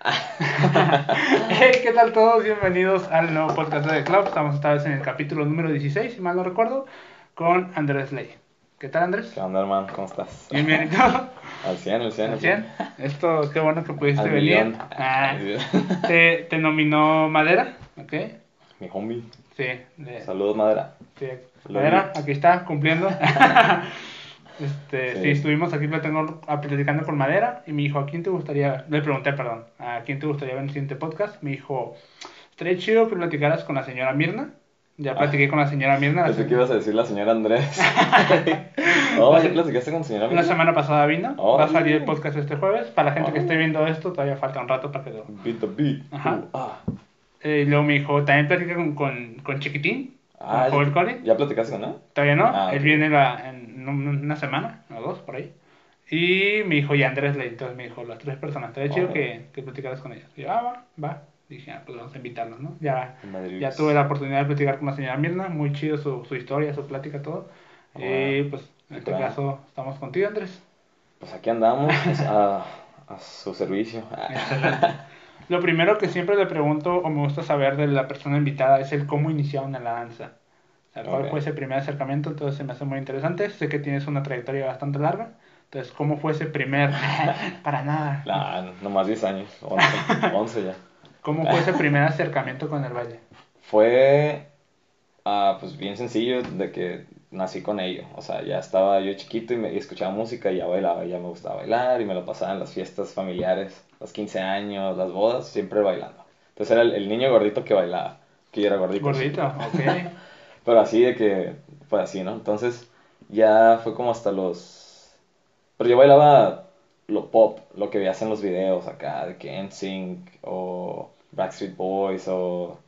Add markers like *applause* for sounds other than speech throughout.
*laughs* hey, ¿qué tal todos? Bienvenidos al nuevo podcast de The Club. Estamos esta vez en el capítulo número 16, si mal no recuerdo, con Andrés Ley. ¿Qué tal, Andrés? ¿Qué onda, hermano? ¿Cómo estás? Bien, bien, ¿y tú? *laughs* Al 100, al 100. ¿Al 100? Esto, qué bueno que pudiste Al venir. Ah, *laughs* te, te nominó Madera, ¿ok? Mi homie. Sí, de, Saludos, madera. sí. Madera, aquí está, cumpliendo. Este, sí. Sí. estuvimos aquí platicando, a- platicando con Madera y me dijo, ¿a quién te gustaría? Le pregunté, perdón, ¿a quién te gustaría ver en el siguiente podcast? Me dijo, estaría chido que platicaras con la señora Mirna. Ya Ah. platiqué con la señora Mirna. La, Pensé que ibas a decir la señora Andrés. *laughs* oh, ¿ya platicaste con señora la Mirna? semana pasada vino. Oh. Va a salir el podcast este jueves. Para la gente que esté viendo esto, todavía falta un rato para que lo... Beat the beat. Ajá. Uh, ah. Eh, y luego me dijo, también platicé con, con, con Chiquitín, Ah, Joel ¿ya, Collin. ¿Ya platicaste con él? Todavía no, Ah, él ok. viene la- en un- una semana o dos por ahí. Y me dijo, y Andrés Ley, entonces me dijo, las tres personas, estaría chido Oh. que, que platicaras con ellas. Y yo, ah, va, va. Dije, ah, pues vamos a invitarlos, ¿no? Ya, ya tuve la oportunidad de platicar con la señora Mirna, muy chido su, su historia, su plática, todo. Y pues en este claro. caso estamos contigo, Andrés. Pues aquí andamos, pues, a, a su servicio. *laughs* Excelente. Lo primero que siempre le pregunto o me gusta saber de la persona invitada es el cómo iniciaron en la danza. O sea, cuál fue ese primer acercamiento, entonces se me hace muy interesante. Sé que tienes una trayectoria bastante larga. Entonces, ¿cómo fue ese primer... *laughs* Para nada. Nah, nomás 10 años, 11, 11 *laughs* ya. ¿Cómo fue ese primer *laughs* acercamiento con el baile? Fue, ah, pues bien sencillo de que nací con ello. O sea, ya estaba yo chiquito y, me, y escuchaba música y ya bailaba, ya me gustaba bailar y me lo pasaba en las fiestas familiares, los 15 años, las bodas, siempre bailando. Entonces era el, el niño gordito que bailaba, que yo era gordito. Gordito, *laughs* ok. Pero así de que fue así, ¿no? Entonces ya fue como hasta los... Pero yo bailaba lo pop, lo que veías en los videos acá, de que NSYNC o Backstreet Boys o,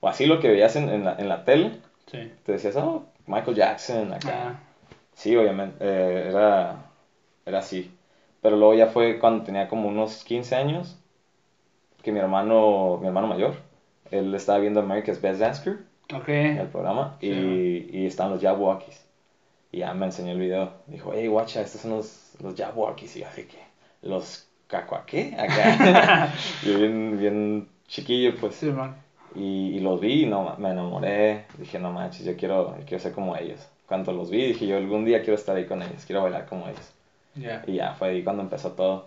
o así lo que veías en, en la, en la tele. Sí. Te decías, oh, Michael Jackson acá. Ah, Sí, obviamente, eh, era, era así. Pero luego ya fue cuando tenía como unos 15 años, que mi hermano, mi hermano mayor, él estaba viendo America's Best Dance Crew ok. el programa Sí. y, y estaban los Jabwalkies. Y ya me enseñó el video. Dijo, hey, guacha, estos son los, los Jabwalkies. Y yo así que, ¿los cacuaqué? Acá. *laughs* *laughs* yo bien, bien chiquillo, pues. Sí, man. Y, y los vi y no, me enamoré. Dije, no manches, yo quiero, yo quiero ser como ellos. Cuando los vi, dije, yo algún día quiero estar ahí con ellos, quiero bailar como ellos. Ya. Y ya fue ahí cuando empezó todo.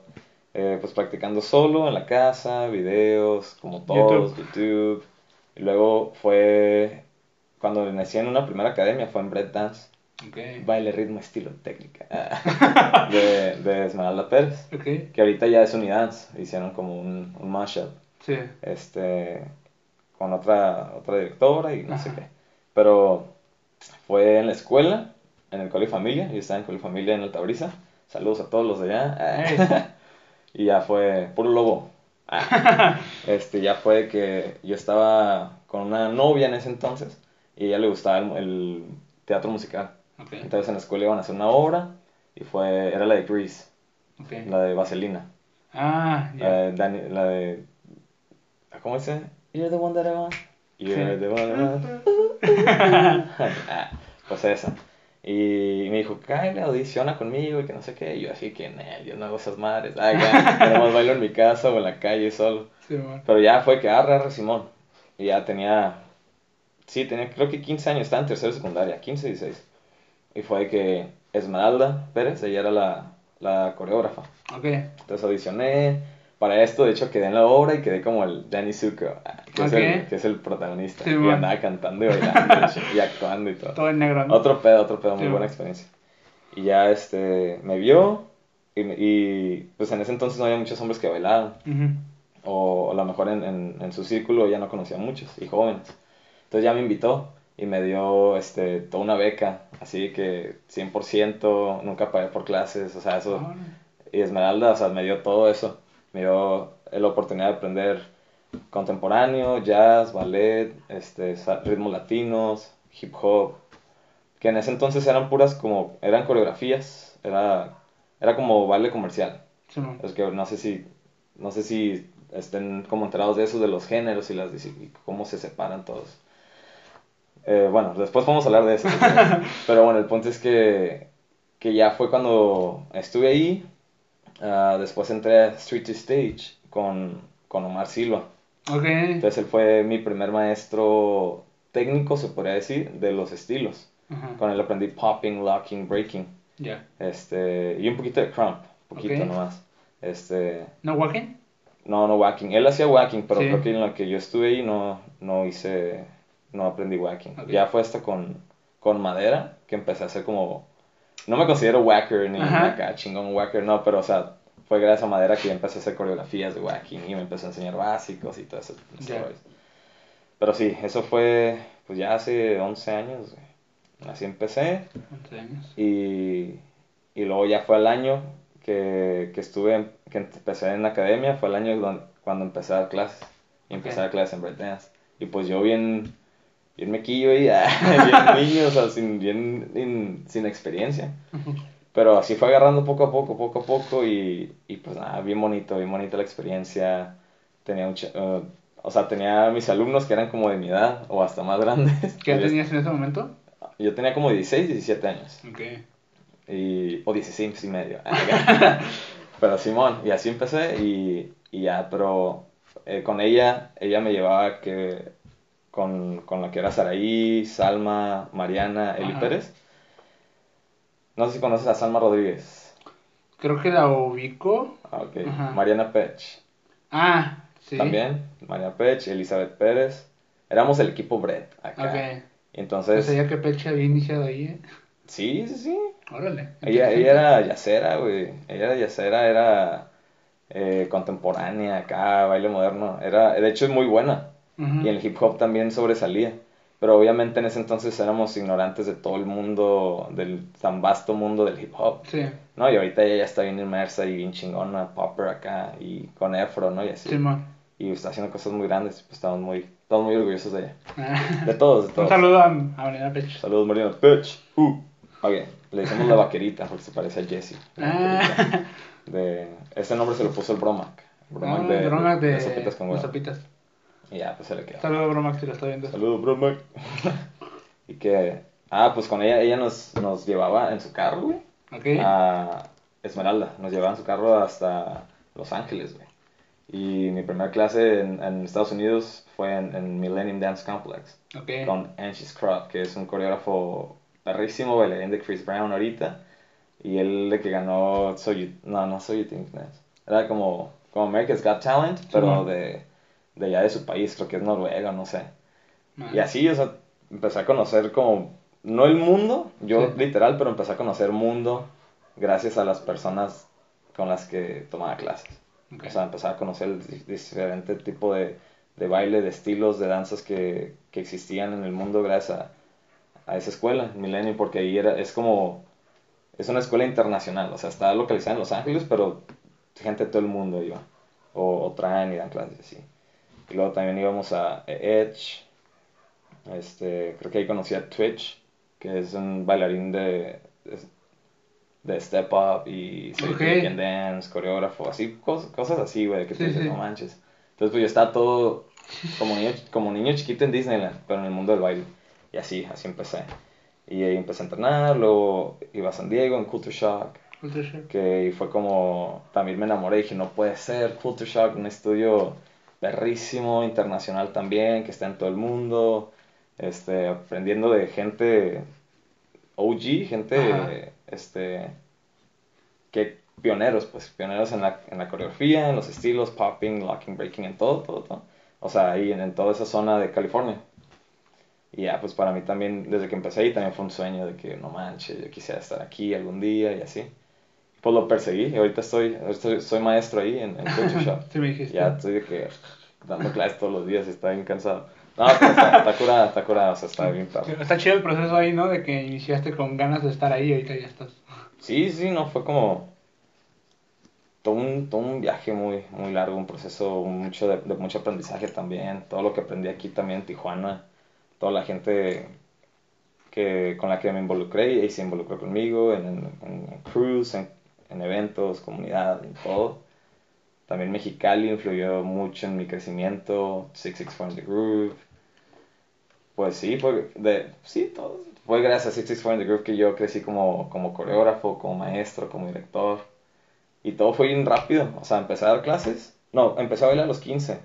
Eh, pues practicando solo en la casa, videos, como todos, YouTube. Y luego fue cuando nací en una primera academia, fue en Bread Dance, Ok. baile, ritmo, estilo, técnica, *laughs* *laughs* de, de Esmeralda Pérez, Ok. que ahorita ya es Unidance, hicieron como un, un mashup, Sí. este, con otra, otra directora y no sé Ajá. qué. Pero fue en la escuela, en el Coli Familia, yo estaba en Coli Familia en Altabrisa, saludos a todos los de allá. *laughs* Y ya fue puro lobo. *laughs* Este, ya fue que yo estaba con una novia en ese entonces y a ella le gustaba el, el teatro musical. Ok. Entonces en la escuela iban a hacer una obra y fue, era la de Grease, Ok. la de Vaselina. Ah, La ya. de, Dani- la de ¿cómo dice? You're the one that I want. You're Sí. the one that I want. Ah, pues esa. Y me dijo, Kyle, audiciona conmigo y que no sé qué. Y yo así que, "Nel, yo no hago esas madres. Ay, ya, yo nomás bailo en mi casa o en la calle solo. Sí. Pero ya fue que arre, arre, Simón. Y ya tenía, sí, tenía creo que 15 años, estaba en tercera secundaria, 15, 16. Y fue que Esmeralda Pérez, ella era la, la coreógrafa. Ok. Entonces audicioné. Para esto, de hecho, quedé en la obra y quedé como el Danny Zuko, que, es, Ok. el, que es el protagonista. Sí, y andaba cantando y bailando *laughs* y actuando y todo. Todo en negro, ¿no? Otro pedo, otro pedo, muy Sí, buena man. experiencia. Y ya este, me vio y, y, pues en ese entonces no había muchos hombres que bailaban. Ujú. O a lo mejor en, en, en su círculo ya no conocía muchos y jóvenes. Entonces ya me invitó y me dio este, toda una beca, así que 100%, nunca pagué por clases, o sea, eso. Ahora. Y Esmeralda, o sea, me dio todo eso. Me dio la oportunidad de aprender contemporáneo, jazz, ballet, este, ritmos latinos, hip hop, que en ese entonces eran puras como, eran coreografías, era, era como baile comercial. Sí. Es que no sé si, no sé si estén como enterados de eso, de los géneros y, las, y cómo se separan todos. Eh, bueno, después vamos a hablar de eso. *laughs* Pero bueno, el punto es que, que ya fue cuando estuve ahí. ah, después entré a Street to Stage con con Omar Silva. Ok. Entonces él fue mi primer maestro técnico, se podría decir, de los estilos. Con él aprendí popping, locking, breaking. Ya. Este, y un poquito de crump, poquito nomás. Este, ¿No walking? no, no whacking. Él hacía whacking, pero Sí. creo que en lo que yo estuve ahí no, no hice, no aprendí whacking. Ok. Ya fue hasta con, con madera que empecé a hacer como, no me considero whacker ni acá chingón whacker, no, pero o sea, fue gracias a madera que yo empecé a hacer coreografías de whacking y me empezó a enseñar básicos y todo eso. ¿sabes? Pero sí, eso fue, pues ya hace 11 años, güey. Así empecé. 11 años. Y, y luego ya fue el año que, que estuve, que empecé en la academia, fue el año don- cuando empecé a dar clases. Y empecé Ok. a dar clases en breakdance. Y pues yo bien, bien mequillo ahí, *laughs* bien niño, o sea, sin, bien, in- sin experiencia. Pero así fue agarrando poco a poco, poco a poco y, y pues nada, bien bonito, bien bonita la experiencia. Tenía un, eh, o sea, tenía mis alumnos que eran como de mi edad o hasta más grandes. ¿Qué edad *laughs* tenías en ese momento? Yo tenía como 16, 17 años. Ok. Y, o 16 y medio. *laughs* *laughs* pero Simón, y así empecé y, y ya, pero eh, con ella, ella me llevaba que con, con la que era Saraí, Salma, Mariana, Eli Ajá. Pérez. No sé si conoces a Salma Rodríguez. Creo que la ubico. Ah, ok. Ajá. Mariana Pech. Ah, sí. También. Mariana Pech, Elizabeth Pérez. Éramos el equipo Brett acá. Ok. Entonces, No sabía que Peche había iniciado ahí, ¿eh? sí, sí, sí. Órale. Ella, ella era yacera, güey. Ella era yacera, era eh, contemporánea acá, baile moderno. Era, de hecho, es muy buena. Y en el hip hop también sobresalía. Pero obviamente en ese entonces éramos ignorantes de todo el mundo, del tan vasto mundo del hip hop. Sí, No, y ahorita ella ya está bien inmersa y bien chingona, popper acá, y con Efro, ¿no? Y así. Y está haciendo cosas muy grandes, pues estamos muy, estamos muy orgullosos de ella. Ah. De todos, de *laughs* Un todos. saludo a, a Mariana Peche. Saludos, Mariana. Pitch. Uh. Ok, le decimos la vaquerita porque se parece a vaquerita. *laughs* Ah, De, ese nombre se lo puso el Bromac. Bromac ah, de, bromas de, de sopitas con de huevo. sopitas. Y ya, pues se le quedó. Saludo, Bromax, si lo está viendo. Saludos, Bromac. *laughs* y que, ah, pues con ella, ella nos, nos llevaba en su carro, güey, Ok. a Esmeralda. Nos llevaba en su carro hasta Los Ángeles, güey. Y mi primera clase en, en Estados Unidos fue en, en Millennium Dance Complex. Ok. con Angie Scrub, que es un coreógrafo perrísimo, bailarín de Chris Brown ahorita. Y él de que ganó, So You- no, no Soy You Think Dance. Era como, como America's Got Talent, pero Simón. de, de allá de su país, creo que es Noruega, no sé. Y así, o sea, empecé a conocer como, no el mundo, yo Sí. literal, pero empecé a conocer mundo gracias a las personas con las que tomaba clases. ok. O sea, empezar a conocer el di- diferente tipo de, de baile, de estilos, de danzas que, que existían en el mundo gracias a, a esa escuela, Millennium, porque ahí era, es como, es una escuela internacional, o sea, está localizada en Los Ángeles, pero gente de todo el mundo iba, o, o traen y dan clases así. Y luego también íbamos a Edge, este, creo que ahí conocí a Twitch, que es un bailarín de, de, Step Up y Say Ok. You Can Dance, coreógrafo, así, cos- cosas así, güey, que Sí, tú dices, sí. no manches. Entonces, pues yo estaba todo como niño, como niño chiquito en Disneyland, pero en el mundo del baile. Y así, así empecé. Y ahí empecé a entrenar, luego iba a San Diego en Culture Shock, Culture Shock. que fue como, también me enamoré, dije, no puede ser, Culture Shock, un estudio perrísimo, internacional también, que está en todo el mundo, este, aprendiendo de gente OG, gente, Ajá. este, que pioneros, pues, pioneros en la, en la coreografía, en los estilos, popping, locking, breaking, en todo, todo, todo. O sea, ahí en, en toda esa zona de California. Y ya, pues para mí también, desde que empecé ahí, también fue un sueño de que no manches, yo quisiera estar aquí algún día y así. Pues lo perseguí y ahorita estoy, ahorita soy maestro ahí en, en Culture Shop. *laughs* Sí, me dijiste. Ya estoy de que dando clases todos los días y está bien cansado. No, pero está, está curada, está curada, o sea, está bien padre. Está chido el proceso ahí, ¿no? De que iniciaste con ganas de estar ahí y ahorita ya estás. Sí, sí, no, fue como todo un, todo un viaje muy, muy largo, un proceso mucho de, de mucho aprendizaje también, todo lo que aprendí aquí también en Tijuana, toda la gente que, con la que me involucré y se involucró conmigo en, en, en crews, en, en eventos, comunidad, en todo. También Mexicali influyó mucho en mi crecimiento, 664 in the Groove. Pues sí, fue, de, sí, todo. Fue gracias a 664 in the Groove que yo crecí como, como coreógrafo, como maestro, como director. Y todo fue bien rápido. O sea, empecé a dar clases No, empecé a bailar a los 15.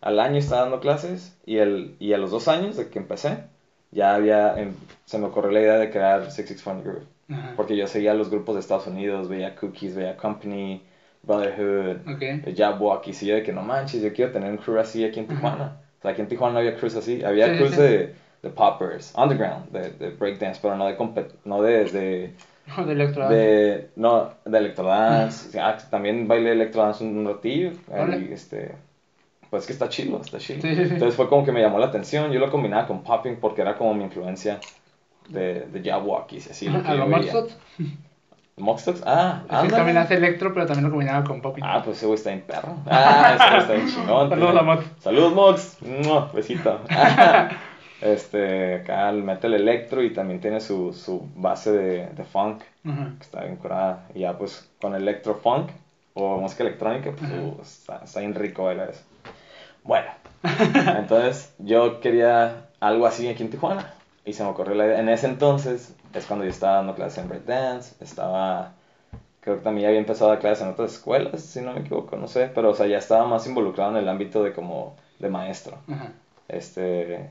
Al año estaba dando clases y, el, y a los dos años de que empecé, ya había, em, se me ocurrió la idea de crear 661 Groove. Ajá. Porque yo seguía los grupos de Estados Unidos, veía Cookies, veía Company, Brotherhood, Ok. el Jabwalkies, y yo de que no manches, yo quiero tener un crew así aquí en Tijuana. O sea, aquí en Tijuana no había crews así, había Sí, sí, crews sí. de, de poppers, underground, de, de breakdance, pero no de, compet- no de, de, *laughs* De electro. de, no, de electrodance. Ah, también bailé electrodance un ratillo, y este, pues que está chido, está chido. Sí, sí, sí. Entonces fue como que me llamó la atención, yo lo combinaba con popping porque era como mi influencia de, de Jabwalkies, así lo que a yo lo. Moxtox, ah, Sí, también hace electro, pero también lo combinaba con popping. Ah, pues ese güey está bien perro. Ah, ese güey está bien chingón. *laughs* Saludos tío. a Mox. Saludos, Mox. Mua, Besito. *laughs* este, acá mete el electro y también tiene su, su base de, de funk, que está bien curada. Y ya, pues, con electro funk o música electrónica, pues, uh, está, está bien rico bailar eso. Bueno, *laughs* entonces yo quería algo así aquí en Tijuana. Y se me ocurrió la idea. En ese entonces es cuando yo estaba dando clases en breakdance. Estaba. Creo que también ya había empezado a dar clases en otras escuelas, si no me equivoco, no sé. Pero, o sea, ya estaba más involucrado en el ámbito de como de maestro. Ajá. Este.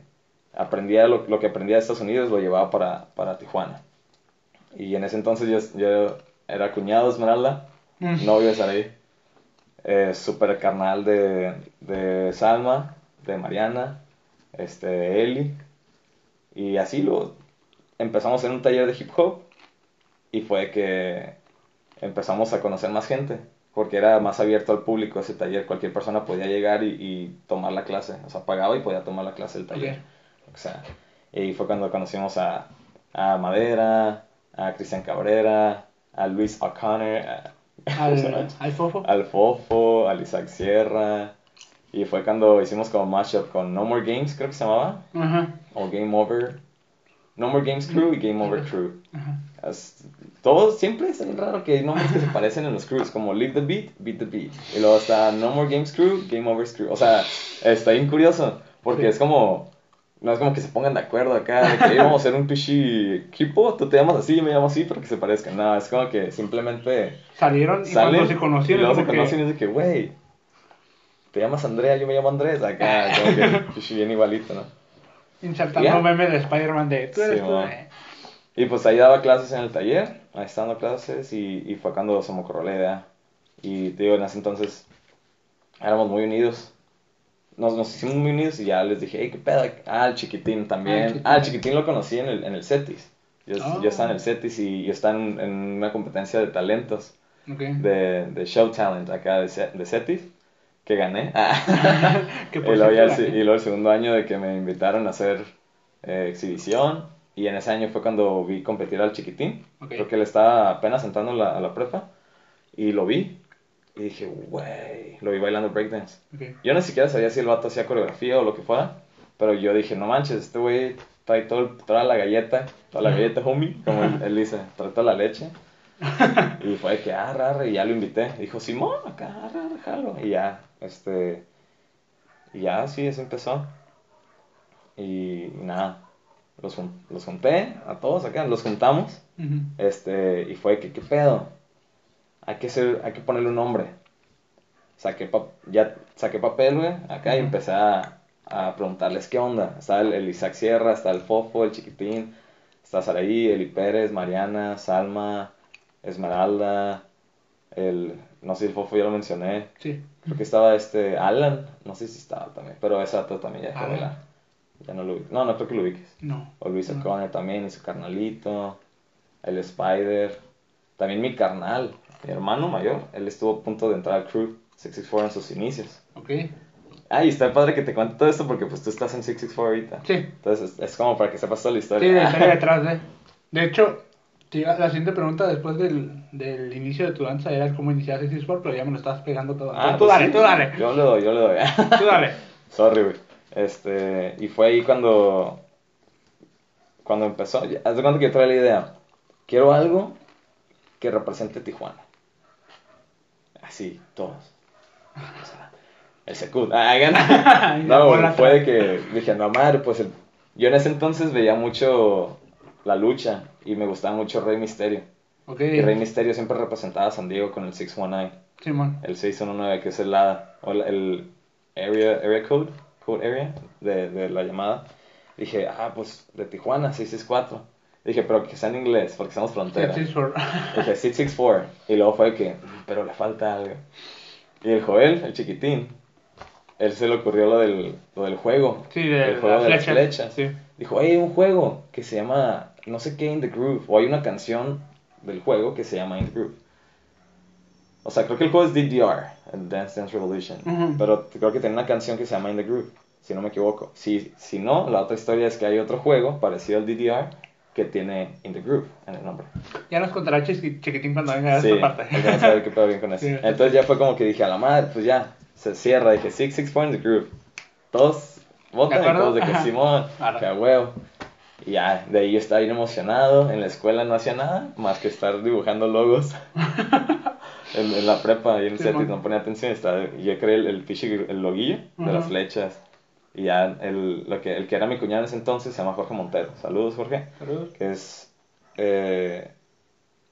Aprendía lo, lo que aprendía de Estados Unidos, lo llevaba para, para Tijuana. Y en ese entonces yo, yo era cuñado de Esmeralda, Mm. novio de Saraí. Eh, super carnal de, de Salma, de Mariana, este, de Eli. Y así lo empezamos en un taller de hip hop y fue que empezamos a conocer más gente porque era más abierto al público ese taller. Cualquier persona podía llegar y, y tomar la clase, o sea, pagaba y podía tomar la clase del taller. O sea, y fue cuando conocimos a, a Madera, a Cristian Cabrera, a Luis O'Connor. *laughs* Al, al fofo. al Fofo, al Isaac Sierra. Y fue cuando hicimos como mashup con No More Games, creo que se llamaba, Ajá. o Game Over. No More Games Crew y Game Over Crew. Ajá. Es- todos siempre es raro que hay nombres que se parecen en los crews, como Leave the Beat, Beat the Beat. Y luego está No More Games Crew, Game Over Crew. O sea, está bien curioso, porque Sí. es como, no es como que se pongan de acuerdo acá, de que "Ey, vamos a hacer un pichi equipo, tú te llamas así, yo me llamo así, porque se parezcan. No, es como que simplemente Salieron y salen cuando se conocieron. y luego se que- conocen y es de que, güey, te llamas Andrea, yo me llamo Andrés, acá, como que *laughs* pichi bien igualito, ¿no? Insertando meme de Spider-Man de tú eres Sí, tú. eh". Y pues ahí daba clases en el taller, ahí dando clases y, y fue cuando se me ocurrió la idea. Y te digo, en ese entonces éramos muy unidos. Nos, nos hicimos muy unidos y ya les dije, hey, qué pedo. Ah, el chiquitín Ah, el también. Chiquitín. Ah, el chiquitín lo conocí en el, en el CETIS. Yo, Ah. yo estaba en el CETIS y yo estaba en, en una competencia de talentos, Ok. de, de show talent acá de, de CETIS, que gané. *laughs* *laughs* Que Y luego, ya el, y luego el segundo año de que me invitaron a hacer eh, exhibición. Y en ese año fue cuando vi competir al chiquitín. Ok. Creo que él estaba apenas entrando la, a la prepa. Y lo vi. Y dije, wey, lo vi bailando breakdance. ok. Yo ni siquiera sabía si el vato hacía coreografía o lo que fuera. Pero yo dije, no manches, este güey trae todo, toda la galleta, toda la galleta, homie, como él, *laughs* él dice, trae toda la leche. Y fue de que, ah, rara, y ya lo invité. Dijo, Simón, acá, rara, jalo. Y ya, este, y ya, así, eso empezó. Y, y nada, los, los junté a todos acá, los juntamos. Ujú. Este, y fue que, ¿qué pedo? Hay que, hacer, hay que ponerle un nombre. Saqué pa- ya saqué papel, güey, acá y Ujú. empecé a, a preguntarles qué onda. Está el, el Isaac Sierra, está el Fofo, el Chiquitín, está Saraí, Eli Pérez, Mariana, Salma, Esmeralda, el, no sé si el Fofo ya lo mencioné. Sí. Creo que estaba este Alan, no sé si estaba también, pero dato también ya dejó de bailar. Ya no lo. No, no creo que lo ubiques. No. O Luis No. O'Connor también, y su carnalito. El Spider. También mi carnal, mi hermano mayor. Él estuvo a punto de entrar al crew 664 en sus inicios. Ok. Ah, y está padre que te cuente todo esto porque pues tú estás en 664 ahorita. Sí. Entonces es, es como para que sepas toda la Sí, historia. la historia detrás de. *laughs* De hecho, la siguiente pregunta después del, del inicio de tu danza era cómo iniciar Sexy Sport, pero ya me lo estabas pegando todo. Ah, tú pues dale, sí. tú dale. Yo le doy, yo le doy. *laughs* Tú dale. Sorry, güey. Este, y fue ahí cuando, cuando empezó, haz de cuenta que yo traía la idea, quiero algo que represente Tijuana. Así, todos. O sea, el Secut. Ah, no, *laughs* fue de que dije, no madre, pues el- yo en ese entonces veía mucho la lucha y me gustaba mucho Rey Misterio. Ok. Y Rey Misterio siempre representaba a San Diego con el 619. Simón. El 619, que es el, la- el area, area code, code area de, de la llamada. Dije, ah, pues de Tijuana, 664. Dije, pero que sea en inglés, porque somos frontera. Sí, sí, por- Dije, 664. Y luego fue que, "Mm, pero le falta algo. Y el Joel, el chiquitín, él se le ocurrió lo del, lo del juego. Sí, de el juego las de las flechas, sí. Dijo, hay un juego que se llama, no sé qué, In the Groove. O hay una canción del juego que se llama In the Groove. O sea, creo que el juego es DDR, Dance Dance Revolution. Ujú. Pero creo que tiene una canción que se llama In the Groove, si no me equivoco. Si, si no, la otra historia es que hay otro juego parecido al DDR que tiene In the Groove en el nombre. Ya nos contará Chiqui- Chiquitín cuando venga a Sí, esta parte. que saber qué pedo bien con eso. Sí. Entonces ya fue como que dije, a la madre, pues ya, se cierra. Dije, 664 in the Groove. Todos votan y todos de que. Simón, que a huevo. Y ya, de ahí yo estaba bien emocionado. En la escuela no hacía nada más que estar dibujando logos. *laughs* en, en la prepa y en el Simón. CETIS no ponía atención. Estaba, yo creé el, el, el loguillo de las flechas. Y ya el, lo que, el que era mi cuñado en ese entonces se llama Jorge Montero. Saludos, Jorge Saludos. que es eh,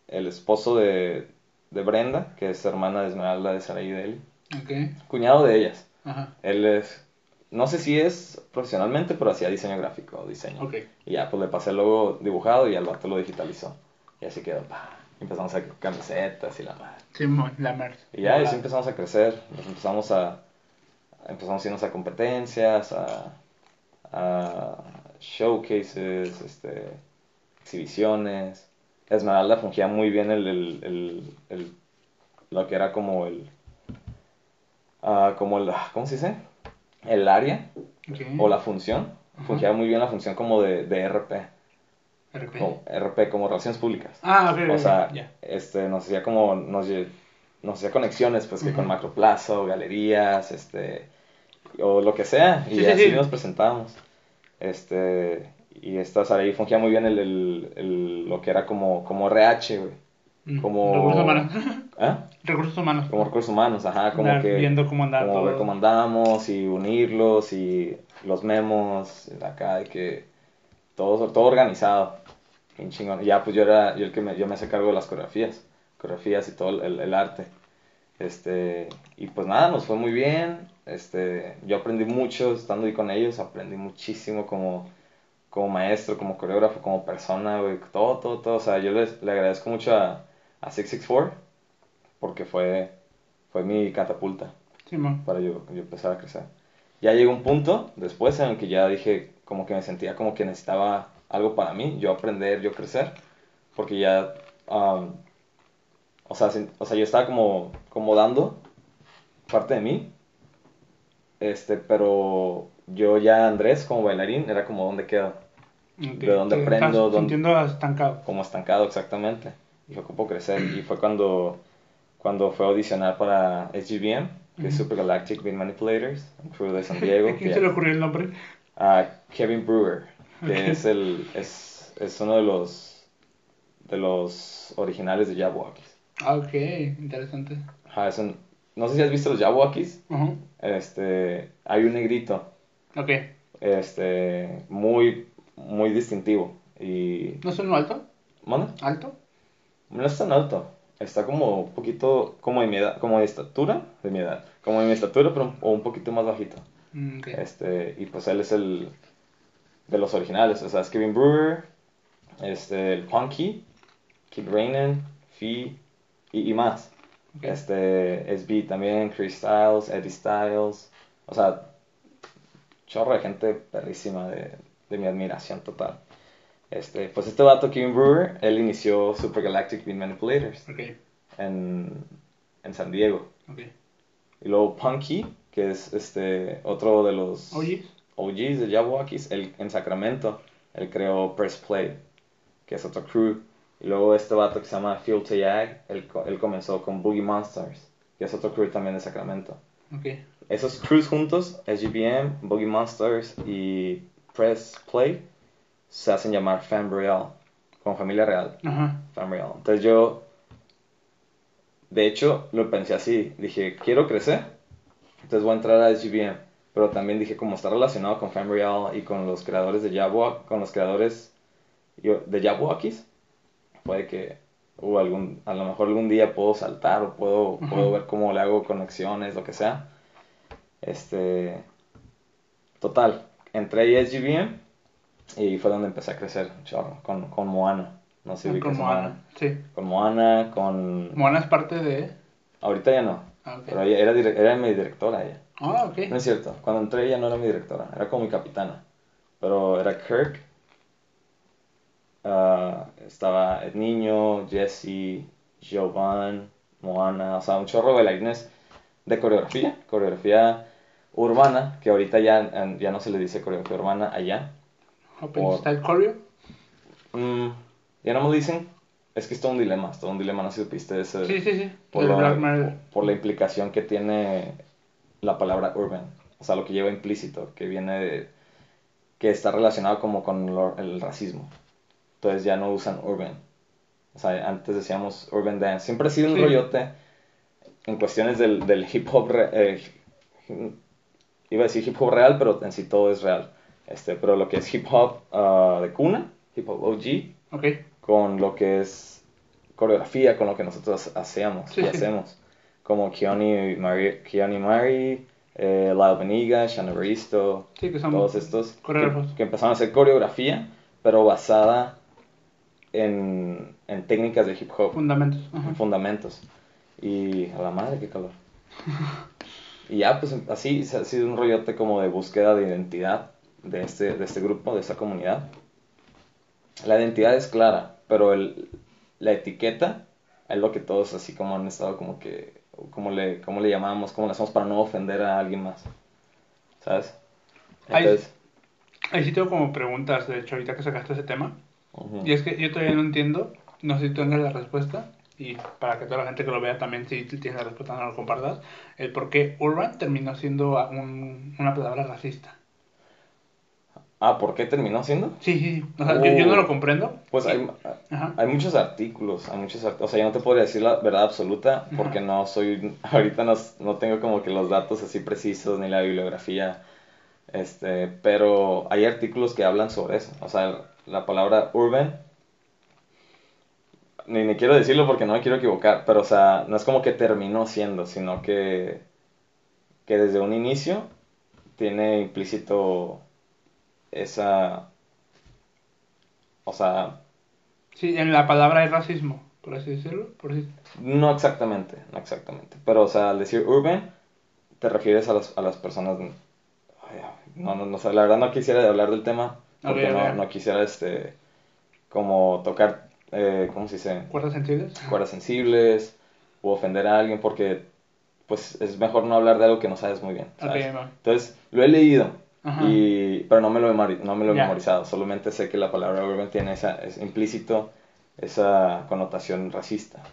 el esposo de, de Brenda, que es hermana de Esmeralda de Saraí de él, Ok. cuñado de ellas. Ajá. Él es, no sé si es profesionalmente, pero hacía diseño gráfico o diseño. Ok. Y ya, pues le pasé el logo dibujado y al vato lo digitalizó. Y así quedó, pa. Empezamos a camisetas y la madre. Simón, la merch. Y ya, y así empezamos a crecer. Nos empezamos a. Empezamos a irnos a competencias, a, a showcases, este, exhibiciones. Esmeralda fungía muy bien el, el, el, el- lo que era como el. ah, como el. ¿Cómo se dice? El área o la función. Fungía muy bien la función como de, de RP. RP. Como, RP, como relaciones públicas. Ah, ok. O sea, este, nos hacía como, nos, nos hacía conexiones, pues, que con. Macroplaza o galerías, este, o lo que sea, y Sí, sí, así sí. nos presentábamos. Este, y esta Saraí fungía muy bien el, el, el- lo que era como, como RH, güey. Mm, como- Recursos humanos. *laughs* ¿Ah? Recursos humanos. Como recursos humanos, ajá, como Andar que... viendo cómo andar como todo. ver cómo andamos y unirlos y los memos, acá de que todo, todo organizado, bien chingón. Y ya pues yo era, yo el que me, yo me hacía cargo de las coreografías, coreografías y todo el, el arte. Este, y pues nada, nos fue muy bien, este, yo aprendí mucho estando ahí con ellos, aprendí muchísimo como, como maestro, como coreógrafo, como persona, güey, todo, todo, todo, o sea, yo les, le agradezco mucho a, a 664 porque fue, fue mi catapulta para yo, yo empezar a crecer. Ya llegó un punto después en el que ya dije, como que me sentía como que necesitaba algo para mí, yo aprender, yo crecer, porque ya, um, o, sea, sin- o sea, yo estaba como, como dando parte de mí, este, pero yo ya Andrés como bailarín era como donde quedo, Ok, ¿De dónde aprendo? ¿Dónde- estancado. como estancado exactamente, y fue como crecer, y fue cuando, cuando fue a audicionar para SGBM, que es. Super Galactic Beat Manipulators, un crew de San *laughs* Diego. ¿A quién que- se le ocurrió el nombre? a Kevin Brewer, que Ok. es el es, es uno de los de los originales de Jabberwockies. Ah, ok, interesante. Ajá, es un- no sé si has visto los Jabberwockies, Ujú. este hay un negrito Ok. este muy muy distintivo y ¿No es uno alto? ¿manda? ¿Alto? no es tan alto, está como un poquito como de mi edad, como de estatura, de mi edad, como de mi estatura pero un, o un poquito más bajito. Mm, ok. Este, y pues él es el de los originales, o sea, es Kevin Brewer, este, el Punky, Kid Rainan, Fee y, y más. Ok. Este, SB también, Chris Styles, Eddie Styles, o sea, chorro de gente perrísima de, de mi admiración total. Este, pues este vato, Kevin Brewer, él inició Super Galactic Beat Manipulators Ok, en, en San Diego. ok. Y luego Punky, que es este, otro de los... Oye, OGs de Jabberwockies, él en Sacramento, él creó Press Play, que es otro crew. Y luego este vato que se llama Phil Tayag, él, él comenzó con Boogie Monsters, que es otro crew también de Sacramento. ok. Esos crews juntos, SGBM, Boogie Monsters y Press Play, se hacen llamar Fam Real, como familia real. Ajá. Fam Real. Entonces yo, de hecho, lo pensé así, dije, quiero crecer, entonces voy a entrar a SGBM. Pero también dije, como está relacionado con Fam Real y con los creadores de Jabberwock, con los creadores de Jabberwockies, puede que o algún, a lo mejor algún día puedo saltar o puedo, puedo ver cómo le hago conexiones, lo que sea. Este, total, entré a SGBM y fue donde empecé a crecer chorro, con, con Moana. No sé si con ubicas a Moana. Sí. Con Moana, con... Moana es parte de. Ahorita ya no, Ah, ok. pero ella era, era mi directora ella. Ah, ok. No es cierto, cuando entré ella no era mi directora, era como mi capitana. Pero era Kirk, ah, estaba el niño, Jesse, Jovan, Moana, o sea, un chorro de bailarines de coreografía, coreografía urbana, que ahorita ya, ya no se le dice coreografía urbana allá. Open por- Style Choreo. Mm, ya no me dicen, es que es todo un dilema, es todo un dilema, no sé si supiste ese, Sí, sí, sí. por, la, por implicación que tiene la palabra urban, o sea, lo que lleva implícito, que viene de, que está relacionado como con lo- el racismo. Entonces ya no usan urban. O sea, antes decíamos urban dance. Siempre ha sido un Sí. rollote en cuestiones del, del hip hop. eh, iba a decir hip hop real, pero en sí todo es real. Este, pero lo que es hip hop ah, de cuna, hip hop OG, Ok. con lo que es coreografía, con lo que nosotros hacemos Sí, y sí. hacemos. Como Keone Mari, Keone Mari eh, Lyle Beniga, Shanna Baristo, Sí, todos estos que, que empezaron a hacer coreografía, pero basada en, en técnicas de hip hop, Fundamentos. En fundamentos. Y a la madre, qué calor. *laughs* Y ya, pues así ha sido un rollote como de búsqueda de identidad de este, de este grupo, de esta comunidad. La identidad es clara, pero el, la etiqueta es lo que todos así como han estado como que, ¿cómo le, cómo le llamamos? ¿Cómo le hacemos para no ofender a alguien más? ¿Sabes? Entonces, Ahí sí tengo como preguntas, de hecho, ahorita que sacaste ese tema. Y es que yo todavía no entiendo, no sé si tengas la respuesta, y para que toda la gente que lo vea también, si tienes la respuesta, no lo compartas, el por qué urban terminó siendo un- una palabra racista. Ah, ¿por qué terminó siendo? Sí, sí. O sea, yo, yo no Oh. lo comprendo. Pues hay, Ajá. hay muchos artículos, hay muchos art- o sea, yo no te podría decir la verdad absoluta porque Ajá. no soy, *laughs* ahorita no, no tengo como que los datos así precisos ni la bibliografía, este, pero hay artículos que hablan sobre eso, o sea, la palabra urban, ni, ni quiero decirlo porque no me quiero equivocar, pero o sea, no es como que terminó siendo, sino que, que desde un inicio tiene implícito esa, o sea, Sí, en la palabra hay racismo, por así decirlo. Por así... No exactamente, no exactamente. Pero, o sea, al decir urban, te refieres a las, a las personas... Ay, no, no, no la verdad no quisiera hablar del tema, porque no, quisiera, este, como tocar, eh, ¿cómo se dice? ¿Cuerdas sensibles? Cuerdas sensibles, o ofender a alguien, porque, pues, es mejor no hablar de algo que no sabes muy bien. Entonces, lo he leído, Ajá. y, pero no me lo he, memori- no me lo he Ya. memorizado, solamente sé que la palabra urban tiene esa, es implícito esa connotación racista.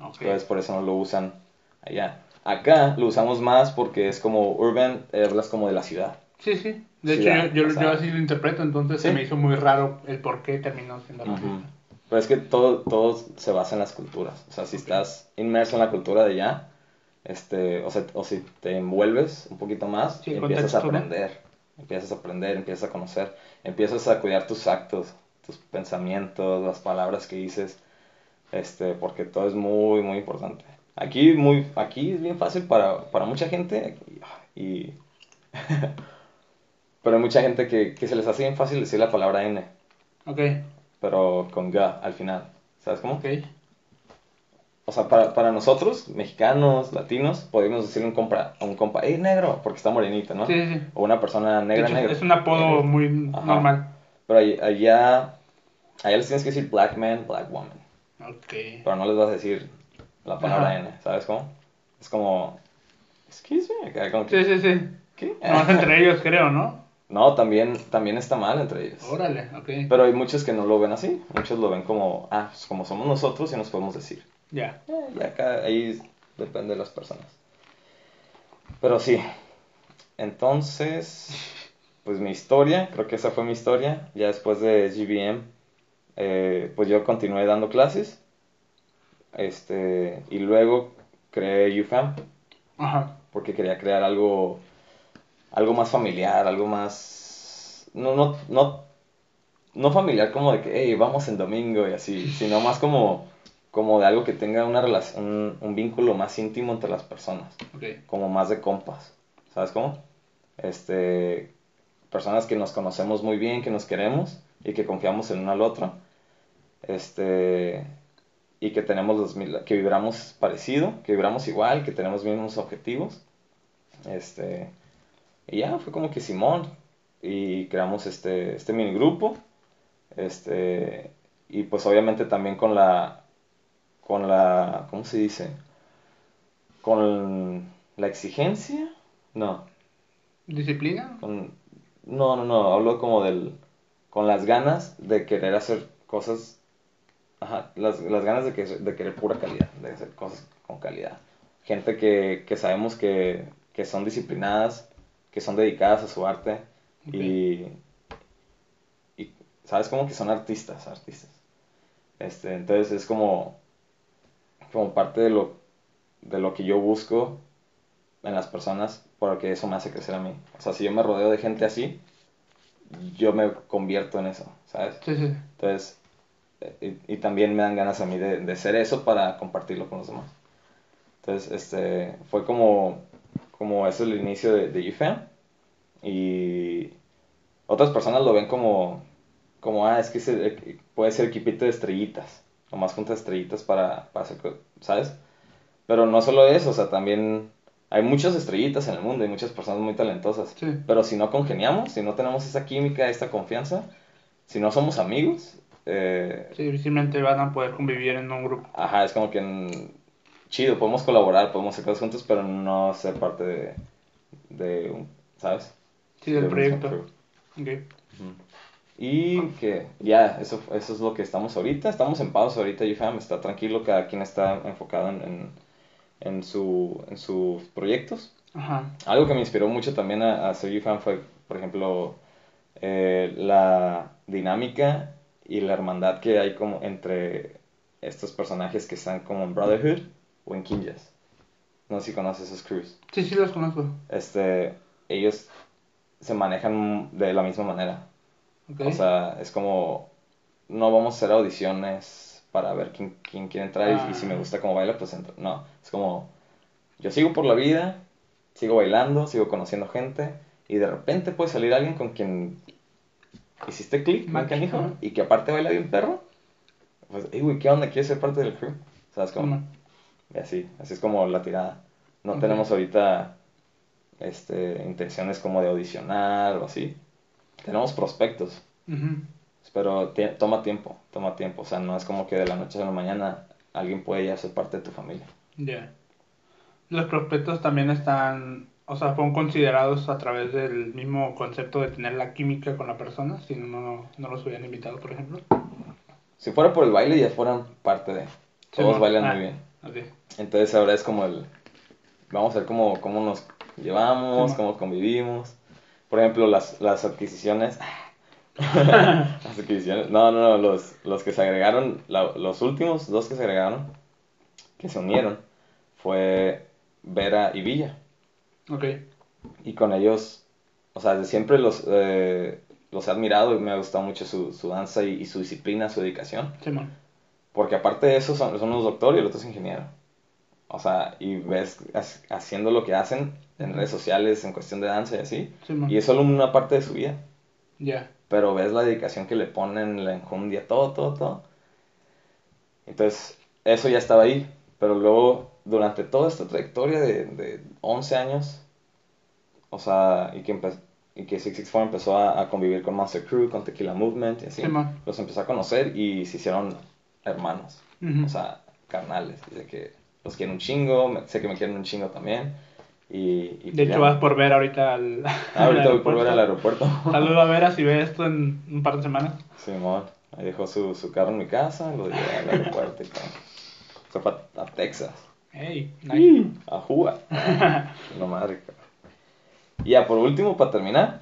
Entonces por eso no lo usan allá. Acá lo usamos más porque es como urban, eh, hablas como de la ciudad. Sí, sí. De hecho, ya, yo, yo, o sea- yo así lo interpreto, entonces se Sí. me hizo muy raro el por qué terminó siendo Ujú. racista. Pero es que todo, todo se basa en las culturas. O sea, si estás inmerso en la cultura de allá, este, o, sea, o si te envuelves un poquito más, Sí, empiezas a contexto, ¿no? aprender. Empiezas a aprender, empiezas a conocer, empiezas a cuidar tus actos, tus pensamientos, las palabras que dices, este, porque todo es muy, muy importante. Aquí, muy, aquí es bien fácil para, para mucha gente y... *laughs* pero hay mucha gente que, que se les hace bien fácil decir la palabra N, Ok, pero con G al final. ¿Sabes cómo? ok. O sea, para, para nosotros, mexicanos, latinos, podemos decirle a un compa, a un compa, hey, negro, porque está morenito, ¿no? Sí, sí. O una persona negra, hecho, negra. es un apodo Negro. muy Ajá. normal. Pero allá, allá les tienes que decir black man, black woman. Ok. Pero no les vas a decir la palabra Ajá. N, ¿sabes cómo? Es como, excuse me, como que, Sí, sí, sí. ¿qué? Nomás entre ellos, creo, ¿no? No, también, también está mal entre ellos. Órale, ok. Pero hay muchos que no lo ven así. Muchos lo ven como, ah, pues como somos nosotros y nos podemos decir. Ya. Eh, y acá, ahí depende de las personas. Pero sí. Entonces, pues mi historia, creo que esa fue mi historia. Ya después de GBM, eh, pues yo continué dando clases. Este, y luego creé UFAM Ajá. porque quería crear algo, algo más familiar, algo más, no, no, no, no familiar como de que, hey, vamos en domingo y así, sino más como, como de algo que tenga una relación, un, un vínculo más íntimo entre las personas, Ok. como más de compas, ¿sabes cómo? Este, personas que nos conocemos muy bien, que nos queremos y que confiamos el uno al otro, este, y que tenemos los, mil- que vibramos parecido, que vibramos igual, que tenemos mismos objetivos, este, y ya fue como que Simón, y creamos este, este mini grupo, este, y pues obviamente también con la, con la, ¿cómo se dice? Con la exigencia, no, ¿Disciplina? con, no, no, no, hablo como del, con las ganas de querer hacer cosas, ajá, las, las ganas de, que, de querer pura calidad, de hacer cosas con calidad. Gente que, que sabemos que, que son disciplinadas, que son dedicadas a su arte y, y, ¿sabes? Como que son artistas, artistas. Este, entonces es como, como parte de lo, de lo que yo busco en las personas, porque eso me hace crecer a mí. O sea, si yo me rodeo de gente así, yo me convierto en eso, ¿sabes? Sí, sí. Entonces, y, y también me dan ganas a mí de, de ser eso para compartirlo con los demás. Entonces, este, fue como, como eso el inicio de, de. Y otras personas lo ven como, como ah, es que se- puede ser equipito de estrellitas. Nomás junta estrellitas para, para hacer, ¿sabes? Pero no solo eso, o sea, también hay muchas estrellitas en el mundo, hay muchas personas muy talentosas. Sí. Pero si no congeniamos, si no tenemos esa química, esta confianza, si no somos amigos, eh, Sí, difícilmente van a poder convivir en un grupo. ajá, es como que chido, podemos colaborar, podemos hacer cosas juntos, pero no ser parte de, de un, ¿sabes? Sí, del De proyecto. crew. Ok. Y que ya, eso, eso es lo que estamos ahorita. Estamos en pausa ahorita, UFAM está tranquilo, cada quien está enfocado en, en, en su, en sus proyectos. Ajá. Algo que me inspiró mucho también a, a ser UFAM fue, por ejemplo, eh, la dinámica y la hermandad que hay como entre estos personajes que están como en Brotherhood o en. No sé si conoces esos crews. Sí, sí, los conozco. Este, ellos se manejan de la misma manera. Ok. O sea, es como, no vamos a hacer audiciones para ver quién, quién quiere entrar y- y, si me Ah. gusta cómo baila, pues entro. No, es como, yo sigo por la vida, sigo bailando, sigo conociendo gente y de repente puede salir alguien con quien hiciste clic, ajá. y que aparte baila bien perro. Pues, hey, güey, ¿qué onda? ¿Quieres ser parte del crew? ¿Sabes cómo? Simón. Y así, así es como la tirada. No tenemos ahorita este, intenciones como de audicionar o así. Tenemos prospectos, pero toma tiempo, toma tiempo. O sea, no es como que de la noche a la mañana alguien puede ya ser parte de tu familia. Ya. Los prospectos también están, o sea, fueron considerados a través del mismo concepto de tener la química con la persona, si no, no, los hubieran invitado, por ejemplo. Si fuera por el baile, ya fueran parte de. Todos bailan Ah, muy bien. Así. Entonces ahora es como el... Vamos a ver cómo, cómo nos llevamos, cómo convivimos. Por ejemplo, las, las adquisiciones... *laughs* las adquisiciones... No, no, no, los, los que se agregaron, la- los últimos dos que se agregaron, que se unieron, fue Vera y Villa. Ok. Y con ellos, o sea, desde siempre los, eh, los he admirado y me ha gustado mucho su, su danza y, y su disciplina, su dedicación. Simón. Porque aparte de eso, son, son unos doctor y el otro es ingeniero. O sea, y ves ha- haciendo lo que hacen en redes sociales, en cuestión de danza y así. Simón. Y es solo una parte de su vida. Ya. Pero ves la dedicación que le ponen, la enjundia, todo, todo, todo. Entonces, eso ya estaba ahí. Pero luego, durante toda esta trayectoria de, de 11 años, o sea, y que, y que 664 empezó a, a convivir con Monster Crew, con Tequila Movement y así, Simón. los empezó a conocer y se hicieron hermanos. O sea, carnales. Dice que los quieren un chingo, sé que me quieren un chingo también. Y, y De pues hecho, ya. vas por ver ahorita al. Ah, *laughs* ahorita voy por ver al aeropuerto. Saludo a Vera si ve esto en un par de semanas. Simón, ahí dejó su, su carro en mi casa, lo llevé al aeropuerto y todo. Fue a, a Texas, Hey, nice. a jugar. *laughs* Lo madre, cabrón. Y ya por último, para terminar,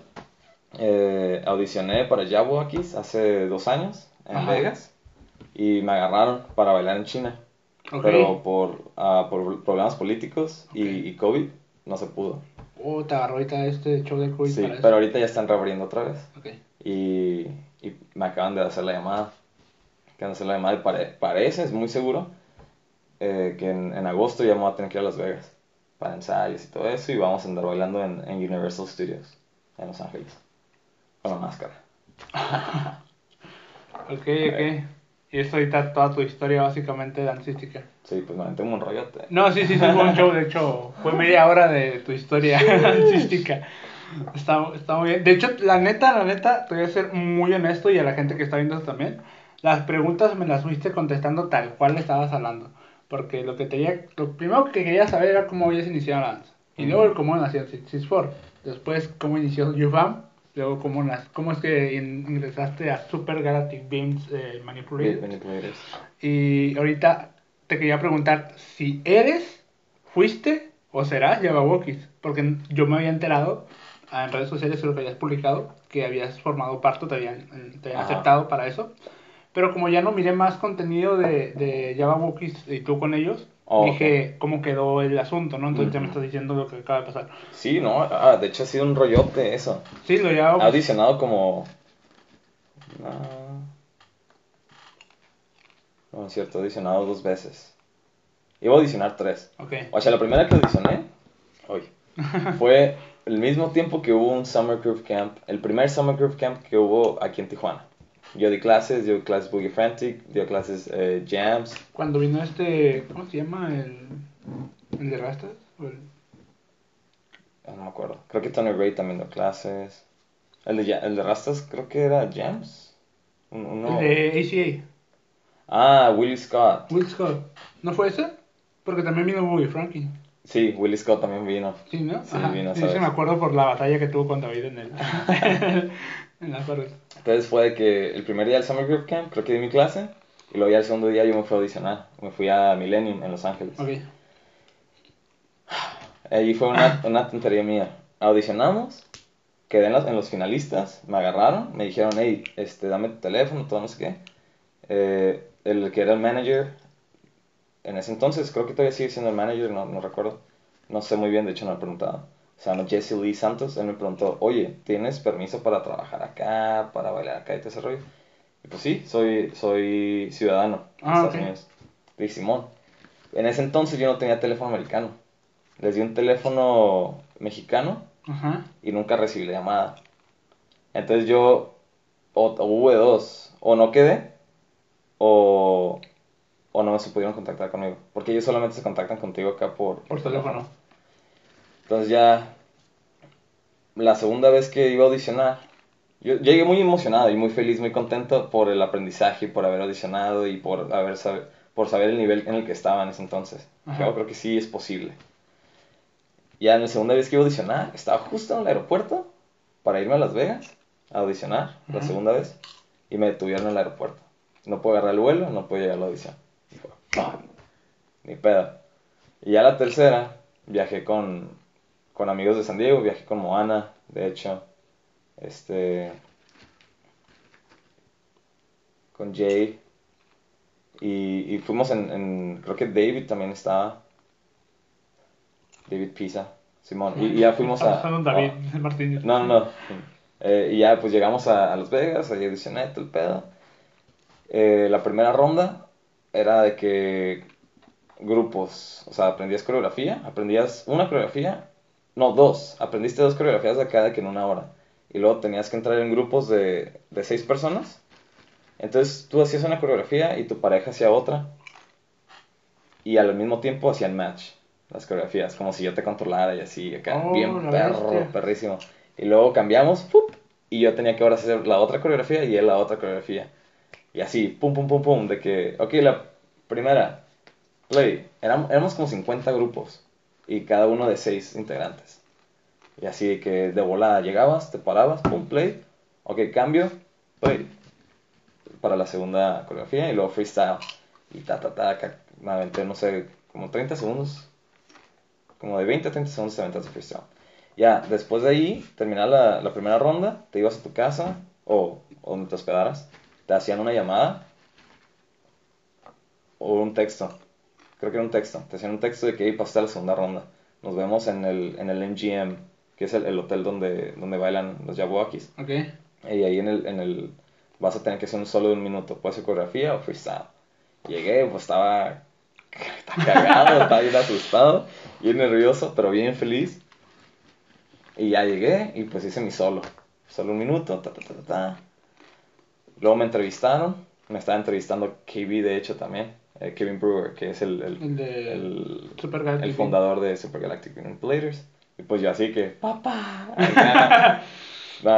eh, audicioné para Yabuakis hace dos años en Ajá. Vegas y me agarraron para bailar en China. Ok. Pero por, ah, por problemas políticos y, y COVID no se pudo. Oh, te agarró ahorita este show de COVID Sí, para eso. pero ahorita ya están reabriendo otra vez. Ok. Y, y me acaban de hacer la llamada. Acaban de hacer la llamada y pare- parece, es muy seguro, eh, que en, en agosto ya vamos a tener que ir a Las Vegas para ensayos y todo eso y vamos a andar bailando en, en Universal Studios en Los Ángeles con la máscara. *laughs* Ok, ok. Y esto ahorita toda tu historia básicamente dancística. Sí, pues me aventé un rollote. No, sí, sí, sí, fue un show, de hecho, fue media hora de tu historia *laughs* dancística. Está, está muy bien. De hecho, la neta, la neta, te voy a ser muy honesto y a la gente que está viendo esto también. Las preguntas me las fuiste contestando tal cual estabas hablando. Porque lo que tenía, lo primero que quería saber era cómo habías iniciado la danza. Y luego el cómo nació Six Four. Después cómo inició YouFam. Luego cómo, nas- cómo es que in- ingresaste a Super Galactic Beams eh, Manipulated. Manipulators. Y ahorita te quería preguntar si eres, fuiste o serás Yabawokis. Porque yo me había enterado ah, en redes sociales, creo que habías publicado, que habías formado parte, te habían, te habían aceptado para eso. Pero como ya no miré más contenido de, de Yabawokis y tú con ellos, Oh, dije cómo quedó el asunto, ¿no? Entonces ya me estás diciendo lo que acaba de pasar. Sí, no, ah, de hecho ha sido un rollote eso. Sí, lo Ha Yabawokis. audicionado como... No, no es cierto, he audicionado dos veces. Iba a audicionar tres. Ok. O sea, la primera que audicioné, hoy, *laughs* fue el mismo tiempo que hubo un Summer Groove Camp, el primer Summer Groove Camp que hubo aquí en Tijuana. Yo di clases, dio clases Boogie Frantic, dio clases eh, Jams. Cuando vino este, ¿cómo se llama? El, el de Rastas. ¿O el- ah, No me acuerdo. Creo que Tony Ray también dio clases. El de, el de Rastas creo que era Jams. Un- uno- El de Ah, Willie Scott. ACA. Will Scott. ¿No fue ese? Porque también vino Bobby Frankie. Sí, Willie Scott también vino. Sí, ¿no? Sí, Ajá. vino, sí, sí, me acuerdo por la batalla que tuvo con David en el. *laughs* en las torres. Entonces fue que el primer día del Summer Groove Camp creo que di mi clase. Y luego ya el segundo día yo me fui a audicionar. Me fui a Millennium en Los Ángeles. Ok. Allí fue una, una tontería mía. Audicionamos, quedé en los, en los finalistas, me agarraron, me dijeron, hey, este, dame tu teléfono, todo no sé qué. Eh, el que era el manager, en ese entonces, creo que todavía sigue siendo el manager, no, no recuerdo. No sé muy bien, de hecho no he preguntado. Se llama Jesse Lee Santos, él me preguntó, oye, ¿tienes permiso para trabajar acá, para bailar acá y todo ese rollo? Y pues sí, soy, soy ciudadano de Ah, Estados. Unidos. Dije, Simón. En ese entonces yo no tenía teléfono americano. Les di un teléfono mexicano y nunca recibí la llamada. Entonces yo, o, o hubo dos, o no quedé, o, o no se pudieron contactar conmigo. Porque ellos solamente se contactan contigo acá por, Por teléfono. Entonces ya, la segunda vez que iba a audicionar, yo llegué muy emocionado y muy feliz, muy contento por el aprendizaje, por haber audicionado y por, haber sabe- por saber el nivel en el que estaba en ese entonces. Ajá. Yo creo que sí es posible. Ya en la segunda vez que iba a audicionar, estaba justo en el aeropuerto para irme a Las Vegas a audicionar la segunda vez y me detuvieron en el aeropuerto. No puedo agarrar el vuelo, no puedo llegar a la audición. Ni pedo. Y ya la tercera, viajé con, con amigos de San Diego, viajé con Moana, de hecho, este, con Jay, y, y fuimos en, en- creo que David también estaba, David Pisa, Simón, y, y ya fuimos a... Martínez. No, no, no. Eh, y ya pues llegamos a, a Las Vegas, ahí audicioné todo el pedo. Eh, la primera ronda era de que grupos, o sea, aprendías coreografía, aprendías una coreografía, no, dos, aprendiste dos coreografías de cada que en una hora. Y luego tenías que entrar en grupos de, de seis personas. Entonces tú hacías una coreografía y tu pareja hacía otra. Y al mismo tiempo hacían match las coreografías, como si yo te controlara y así, acá, Oh, bien perro, bestia. perrísimo. Y luego cambiamos, ¡pup! y yo tenía que ahora hacer la otra coreografía y él la otra coreografía. Y así, pum, pum, pum, pum, de que, ok, la primera, play, éramos, éramos como 50 grupos y cada uno de 6 integrantes. Y así de que de volada llegabas, te parabas, pum, play, ok, cambio, play, para la segunda coreografía y luego freestyle. Y ta, ta, ta, ca- me aventé, no sé, como 30 segundos, como de 20 a 30 segundos te aventaste freestyle. Ya, después de ahí, terminar la, la primera ronda, te ibas a tu casa o, o donde te hospedaras, te hacían una llamada o un texto. Creo que era un texto. Te hacían un texto de que ahí pasaste a la segunda ronda. Nos vemos en el, en el MGM, que es el, el hotel donde, donde bailan los Jabberwockies. Ok. Y ahí en el, en el vas a tener que hacer un solo de un minuto. Puede ser coreografía o freestyle. Llegué, pues estaba *laughs* está cagado, está bien asustado, bien nervioso, pero bien feliz. Y ya llegué y pues hice mi solo. Solo un minuto, ta, ta, ta, ta. Luego me entrevistaron, me estaba entrevistando KB de hecho también, eh, Kevin Brewer, que es el, el, de el- el fundador de Super Galactic Manipulators. Y pues yo así que, papá, *laughs* acá.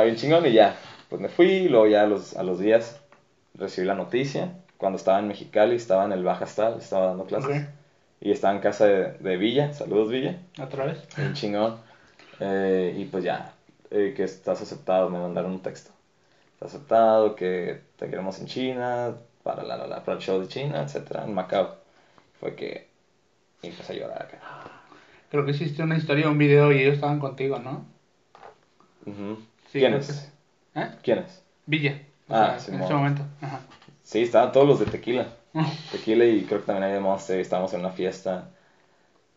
Bien chingón y ya. Pues me fui y luego ya a los, a los días recibí la noticia. Cuando estaba en Mexicali, estaba en el Baja Astral, estaba dando clases. Y estaba en casa de, de Villa, saludos Villa, ¿Otra vez? bien chingón. Eh, y pues ya, eh, que estás aceptado, me mandaron un texto. Aceptado, que te queremos en China, para, la, la, la, para el show de China, etcétera, en Macao. Fue que y empecé a llorar acá. Creo que hiciste una historia, un video y ellos estaban contigo, ¿no? Ujú. Sí, ¿Quién creo es? que sí. ¿Eh? ¿Quién es? Villa. O Ah, sea, en Simón. ese momento. Ajá. Sí, estaban todos los de tequila. *laughs* Tequila y creo que también hay de Monster. y Estábamos en una fiesta.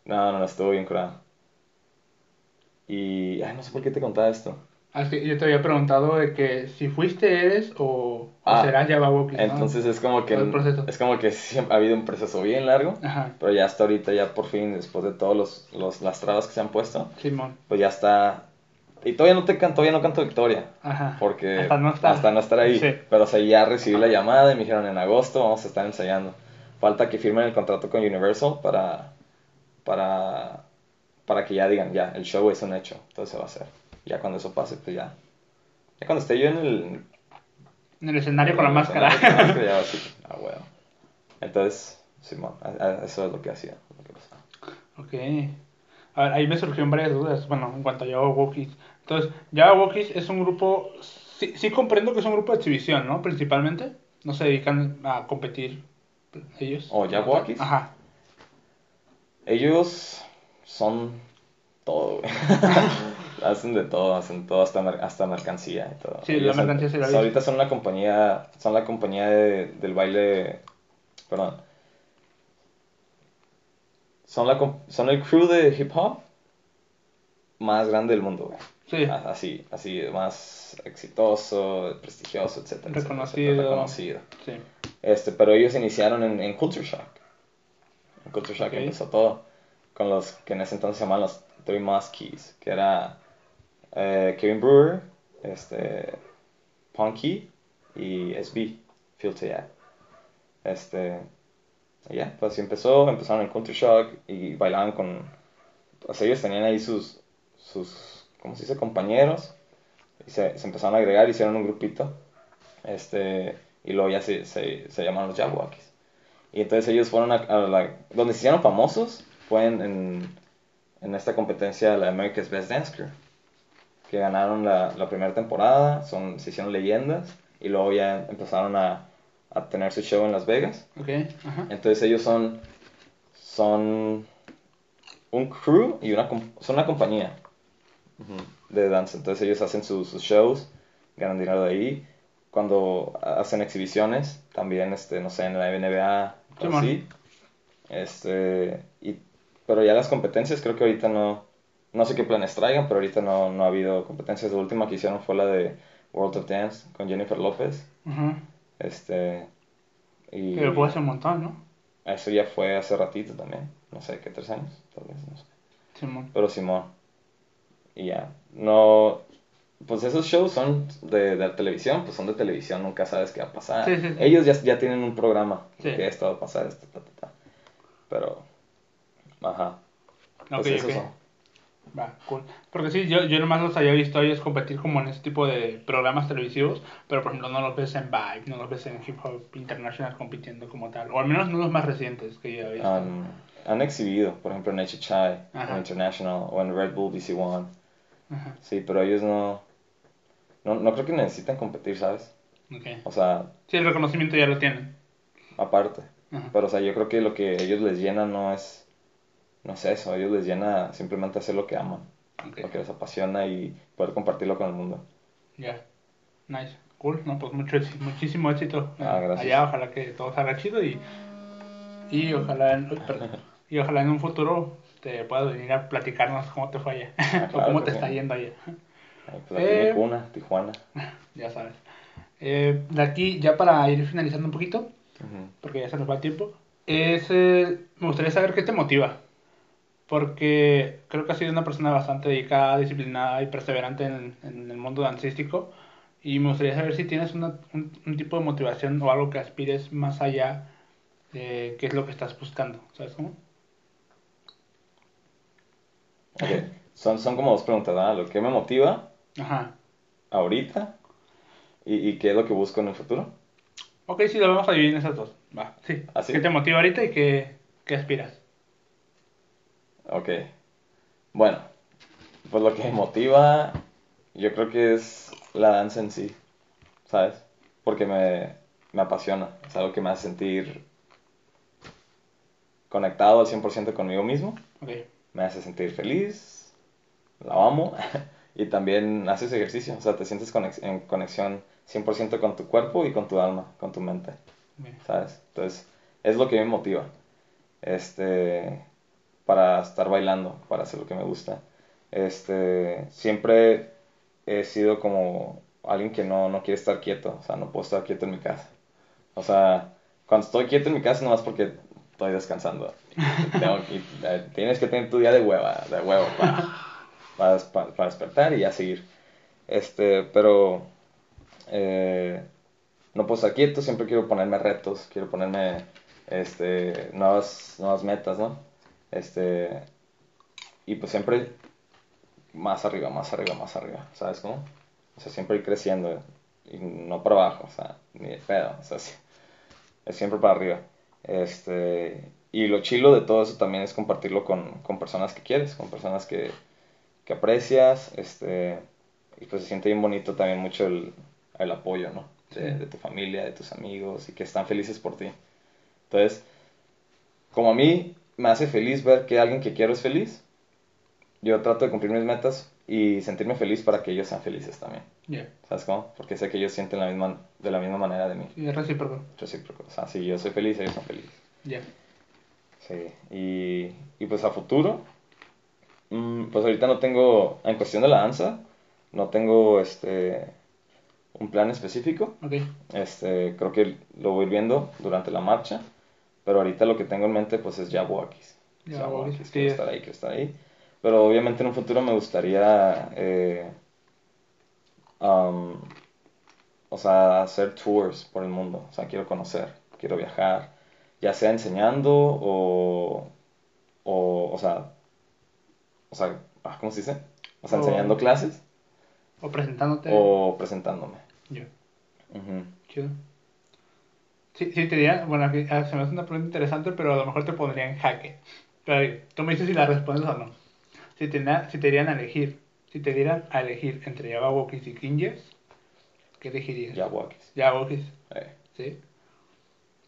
No, no, no, estuvo bien curado. Y. Ay, no sé por qué te contaba esto. Así que yo te había preguntado de que si fuiste eres o, o Ah, serás Yabawokis, ¿no? Entonces es como que. Es como que siempre ha habido un proceso bien largo. Ajá, Pero ya hasta ahorita, ya por fin, después de todos los, los, las trabas que se han puesto, Simón. pues ya está. Y todavía no te canto, todavía no canto victoria. Ajá. Porque Hasta no estar. hasta no estar ahí. Sí. Pero o sea, ya recibí la llamada y me dijeron en agosto vamos a estar ensayando. Falta que firmen el contrato con Universal para, para, para que ya digan, ya, el show es un hecho, entonces se va a hacer. Ya cuando eso pase, pues ya. Ya cuando esté yo en el... En el escenario con la máscara. escenario con la máscara, ya *laughs* ah, bueno. Entonces, Simón, eso es lo que hacía. lo que pasaba. ok. A ver, ahí me surgieron varias dudas. Bueno, en cuanto a Yabawokis. Entonces, Yabawokis es un grupo. Sí, sí comprendo que es un grupo de exhibición, ¿no? Principalmente. No se dedican a competir ellos. ¿O Yabawokis? Ajá. Ellos son todo, güey. *laughs* hacen de todo, hacen todo, hasta, hasta mercancía y todo. Sí, la Ellos son- mercancía sí la. Ahorita son la compañía, son la compañía de- del baile, perdón. Son, la, son el crew de hip hop más grande del mundo, güey. Sí. A- Así, así, más exitoso, prestigioso, etcétera, Reconocido. etcétera, reconocido. Sí. Este, pero ellos iniciaron en, en Culture Shock. En Culture Shock Ok. empezó todo. Con los que en ese entonces se llamaban los Three Muskies. Que era eh, Kevin Brewer, este, Punky y SB, Phil Tayat. Este, ya, pues así empezó. Empezaron en Culture Shock y bailaban con. Pues ellos tenían ahí sus, sus ¿cómo se dice? Compañeros. Y se, se empezaron a agregar, hicieron un grupito. Este, y luego ya se, se, se llamaron los Jabberwockies. Y entonces ellos fueron a, a la... Donde se hicieron famosos fue en, en, en esta competencia, la America's Best Dance Crew. Que ganaron la, la primera temporada, son, se hicieron leyendas. Y luego ya empezaron a, a tener su show en Las Vegas. Ok. Ajá. Entonces ellos son, son un crew y una, com- son una compañía de danza. Entonces ellos hacen sus, sus shows, ganan dinero de ahí. Cuando hacen exhibiciones, también, este, no sé, en la NBA, así. Este, y, pero ya las competencias creo que ahorita no, no sé qué planes traigan, pero ahorita no, no ha habido competencias. La última que hicieron fue la de World of Dance con Jennifer López. Este, y Que puede ser un montón, ¿no? eso ya fue hace ratito también. No sé, ¿qué? ¿Tres años? Tal vez, no sé. Simón. Pero Simón. Y ya. No. Pues esos shows son de, de televisión, pues son de televisión, nunca sabes qué va a pasar. Sí, sí, sí. Ellos ya, ya tienen un programa que esto va a pasar, esto, ta, ta, ta. Pero. Ajá. Pues Ok, esos ok. son. Va, cool. Porque sí, yo, yo nomás los había visto a ellos competir como en ese tipo de programas televisivos, pero por ejemplo no los ves en Vibe, no los ves en Hip Hop International compitiendo como tal, o al menos no los más recientes que yo he visto. Han, han exhibido, por ejemplo, en HHI, Ajá. o International, o en Red Bull DC One. Ajá, Sí, pero ellos no. No, no creo que necesitan competir, ¿sabes? ok. O sea, Sí, el reconocimiento ya lo tienen. aparte. Ajá. Pero, o sea, yo creo que lo que ellos les llena no es, no es eso, a ellos les llena simplemente hacer lo que aman, Ok, lo que les apasiona y poder compartirlo con el mundo. ya. Nice. Cool. No, pues mucho, muchísimo éxito Ah, allá. Ojalá que todo salga chido y, y ojalá en, *laughs* y ojalá en un futuro te puedas venir a platicarnos cómo te fue allá *laughs* o Ah, claro cómo que te está yendo allá. Ay, pues aquí Eh. mi cuna, Tijuana. *laughs* Ya sabes. Eh, de aquí, ya para ir finalizando un poquito, Ujú. porque ya se nos va el tiempo. es, me gustaría saber qué te motiva. Porque creo que has sido una persona bastante dedicada, disciplinada y perseverante en, en el mundo dancístico. Y me gustaría saber si tienes una, un, un tipo de motivación o algo que aspires más allá de qué es lo que estás buscando. ¿Sabes cómo? Ok, son, son como dos preguntas, ¿verdad? Lo que me motiva Ajá. ahorita y, y qué es lo que busco en el futuro. Ok, sí, lo vamos a dividir en esas dos. Va, sí. ¿Ah, sí? ¿Qué te motiva ahorita y qué, qué aspiras? Ok. Bueno, pues lo que me motiva, yo creo que es la danza en sí, ¿sabes? Porque me, me apasiona, es algo que me hace sentir conectado al 100% conmigo mismo, Ok. me hace sentir feliz, la amo, *laughs* y también haces ejercicio, o sea, te sientes conex- en conexión 100% con tu cuerpo y con tu alma, con tu mente. ¿sabes? Entonces, es lo que me motiva, este, para estar bailando, para hacer lo que me gusta. Este, siempre he sido como alguien que no, no quiere estar quieto, o sea, no puedo estar quieto en mi casa. O sea, cuando estoy quieto en mi casa, nomás porque estoy descansando. *laughs* Tengo que- eh, tienes que tener tu día de hueva, de huevo, para, para, para- para despertar y ya seguir. Este, pero eh, no puedo estar quieto, siempre quiero ponerme retos, quiero ponerme este, nuevas, nuevas metas, ¿no? Este, y pues siempre más arriba, más arriba, más arriba, ¿sabes cómo? O sea, siempre ir creciendo y no para abajo, o sea, ni de pedo, o sea, es siempre para arriba. Este, y lo chilo de todo eso también es compartirlo con, con personas que quieres, con personas que, que aprecias, este, y pues se siente bien bonito también mucho el, el apoyo, ¿no? De, de tu familia, de tus amigos, y que están felices por ti. Entonces, como a mí me hace feliz ver que alguien que quiero es feliz, yo trato de cumplir mis metas y sentirme feliz para que ellos sean felices también. Ya. ¿Sabes cómo? Porque sé que ellos sienten la misma, de la misma manera de mí. Sí, es recíproco. Recíproco. O sea, si yo soy feliz, ellos son felices. Ya. Sí. Y, y pues a futuro, mm, pues ahorita no tengo, en cuestión de la danza, no tengo este un plan específico. Ok. Este, creo que lo voy viendo durante la marcha, pero ahorita lo que tengo en mente pues es Jabwalkies. Sí, quiero es. estar ahí, quiero estar ahí. Pero obviamente en un futuro me gustaría, eh, um, o sea, hacer tours por el mundo. O sea, quiero conocer, quiero viajar, ya sea enseñando o, o, o sea, o sea, ah, ¿cómo se dice? O sea, O- enseñando clases O presentándote. o presentándome. Yo. Ujú. Chido. Sí, sí, te diría, bueno, aquí, ah, se me hace una pregunta interesante, pero a lo mejor te pondría en jaque. Pero tú me dices si la respondes o no. Si te, si te dieran a elegir, si te dieran a elegir entre Jabberwockies y Kinges, ¿qué elegirías? Jabwalkies, Jabberwockies, eh, ¿sí?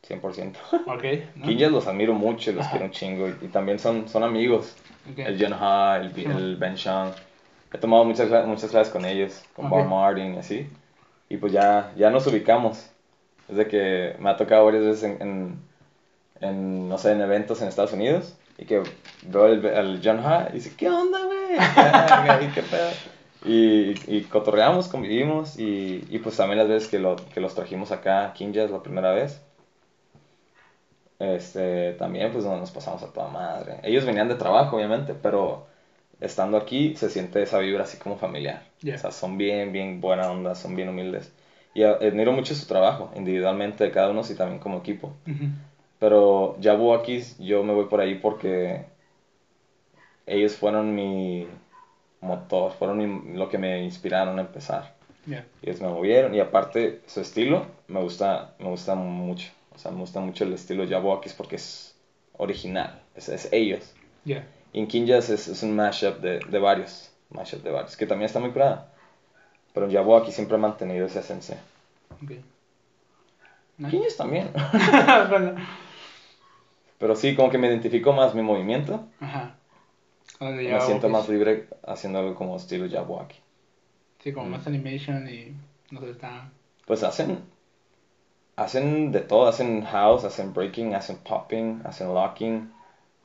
100%. Ok. ¿no? Kinjas los admiro mucho, los Ajá. quiero un chingo y, y también son, son amigos. Ok. El John Ha, el, el Ben Shang. He tomado muchas, muchas clases con ellos, con Ok. Bob Martin y así. Y pues ya, ya nos ubicamos. Es de que me ha tocado varias veces en, en, en, no sé, en eventos en Estados Unidos. Y que veo al al John Ha y dice, ¿qué onda, güey? *laughs* Verga, ¿y ¿Qué pedo? Y, y cotorreamos, convivimos. Y, y pues también las veces que, lo, que los trajimos acá a Kinjas la primera vez. Este, también pues nos pasamos a toda madre. Ellos venían de trabajo, obviamente, pero estando aquí se siente esa vibra así como familiar. Ya. O sea, son bien, bien buena onda, son bien humildes. Y admiro mucho su trabajo, individualmente de cada uno y también como equipo. Pero Jabwalkies, yo me voy por ahí porque ellos fueron mi motor, fueron mi- lo que me inspiraron a empezar. Ya. Ellos me movieron y aparte su estilo me gusta, me gusta mucho. O sea, me gusta mucho el estilo Jabwalkies porque es original, es, es ellos. Ya. Y en Kinjas es, es un mashup de, de varios, mashup de varios, que también está muy curada. Pero en Jabwalkies siempre ha mantenido esa esencia. Ok. Nice. También. Bueno, *laughs* *laughs* Pero sí, como que me identifico más mi movimiento. Ajá. Me siento más libre haciendo algo como estilo Jabwalkie. Sí, como Mm. más animation y no sé, está... Pues hacen, hacen de todo, hacen house, hacen breaking, hacen popping, hacen locking,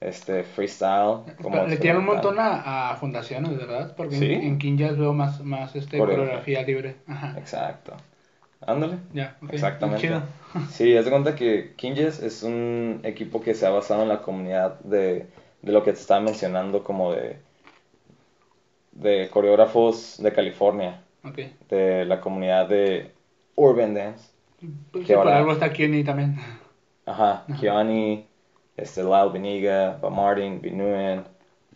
este, freestyle. como Le tiran un montón a, a fundaciones, ¿verdad? Porque Sí. en, en Kinjas veo más, más este, Coreografía. libre. Ajá. Exacto. Ándale. Ya, ok. Exactamente. Chido. *laughs* Sí, haz de cuenta que Kinges es un equipo que se ha basado en la comunidad de, de lo que te estaba mencionando, como de, de coreógrafos de California, Ok. de la comunidad de Urban Dance. Pues Que sí, por algo está Kenny también. Ajá, Kiani, este, Lyle Beniga, Bob Martin, Binuen.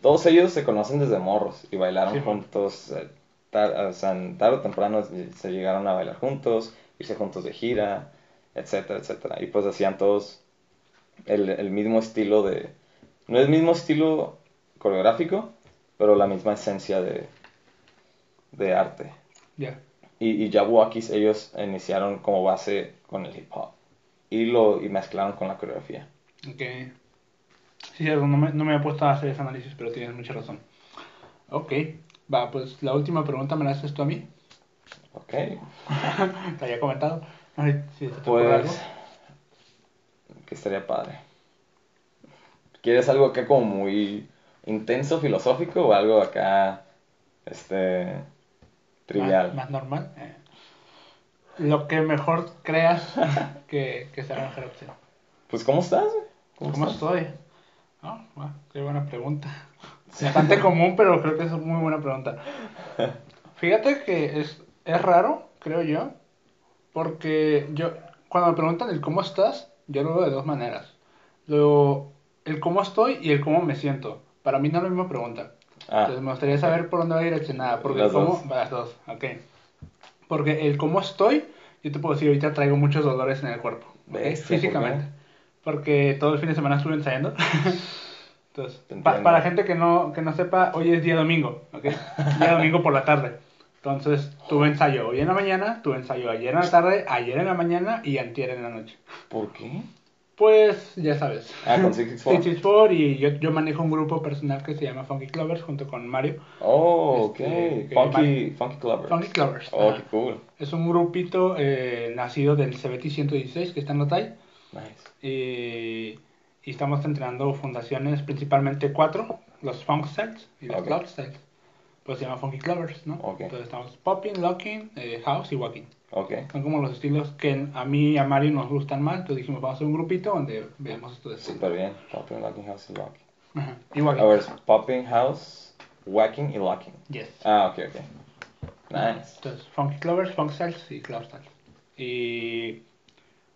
Todos ellos se conocen desde morros y bailaron Sí, juntos. eh, tar- o sea, tarde o temprano se llegaron a bailar juntos, irse juntos de gira, etcétera, etcétera. Y pues hacían todos el, el mismo estilo de... No es el mismo estilo coreográfico, pero la misma esencia de, de arte. Ya. Y, y Jabberwockies, ellos iniciaron como base con el hip hop y lo y mezclaron con la coreografía. Ok. Sí, cierto, no me, no me había puesto a hacer ese análisis, pero tienes mucha razón. Ok. Va, pues la última pregunta me la haces tú a mí. Ok, *laughs* Te había comentado. Ay, se te ocurre algo. pues que estaría padre. ¿Quieres algo acá como muy intenso, filosófico o algo acá este trivial? Más, más normal. eh. Lo que mejor creas *laughs* que, que la mejor opción. Pues ¿cómo estás? ¿Cómo, estoy? Ah, bueno, qué buena pregunta. Bastante común, pero creo que es muy buena pregunta. Fíjate que es, es raro, creo yo, porque yo, cuando me preguntan el cómo estás, yo lo veo de dos maneras. Lo, el cómo estoy y el cómo me siento. Para mí no es la misma pregunta. Ah, Entonces me gustaría saber por dónde va direccionada. Porque Las cómo, dos. las dos, ok. Porque el cómo estoy, yo te puedo decir, ahorita traigo muchos dolores en el cuerpo. ¿ok? Bestia, ¿por Físicamente. Porque todo el fin de semana estuve ensayando. *laughs* Entonces, pa- para gente que no, que no sepa, hoy es día domingo, ¿ok? Día domingo por la tarde. Entonces, tuve ensayo hoy en la mañana, tuve ensayo ayer en la tarde, ayer en la mañana y antier en la noche. ¿Por qué? Pues, ya sabes. Ah, con Six Six Four. *laughs* 664 y yo, yo manejo un grupo personal que se llama Funky Clovers junto con Mario. Oh, ok. Este, que Funky, funky Clubber. Funky Clovers. Oh, ajá. qué cool. Es un grupito eh, nacido del CBT 116 que está en Otay. Nice. Y, y estamos entrenando fundaciones, principalmente cuatro, los Funk Styles y los Ok. Club Styles. Pues se llama Funky Clovers, ¿no? Ok. Entonces estamos popping, locking, eh, house y walking. Ok. Son como los estilos que a mí y a Mario nos gustan más. Entonces dijimos, vamos a hacer un grupito donde veamos estos estilos. Súper bien. Popping, locking, house y locking. Ajá. Y walking. A ver, popping, house, whacking y locking. Yes. Ah, ok, ok. Nice. Entonces, Funky Clovers, Funk Styles y Club Styles. Y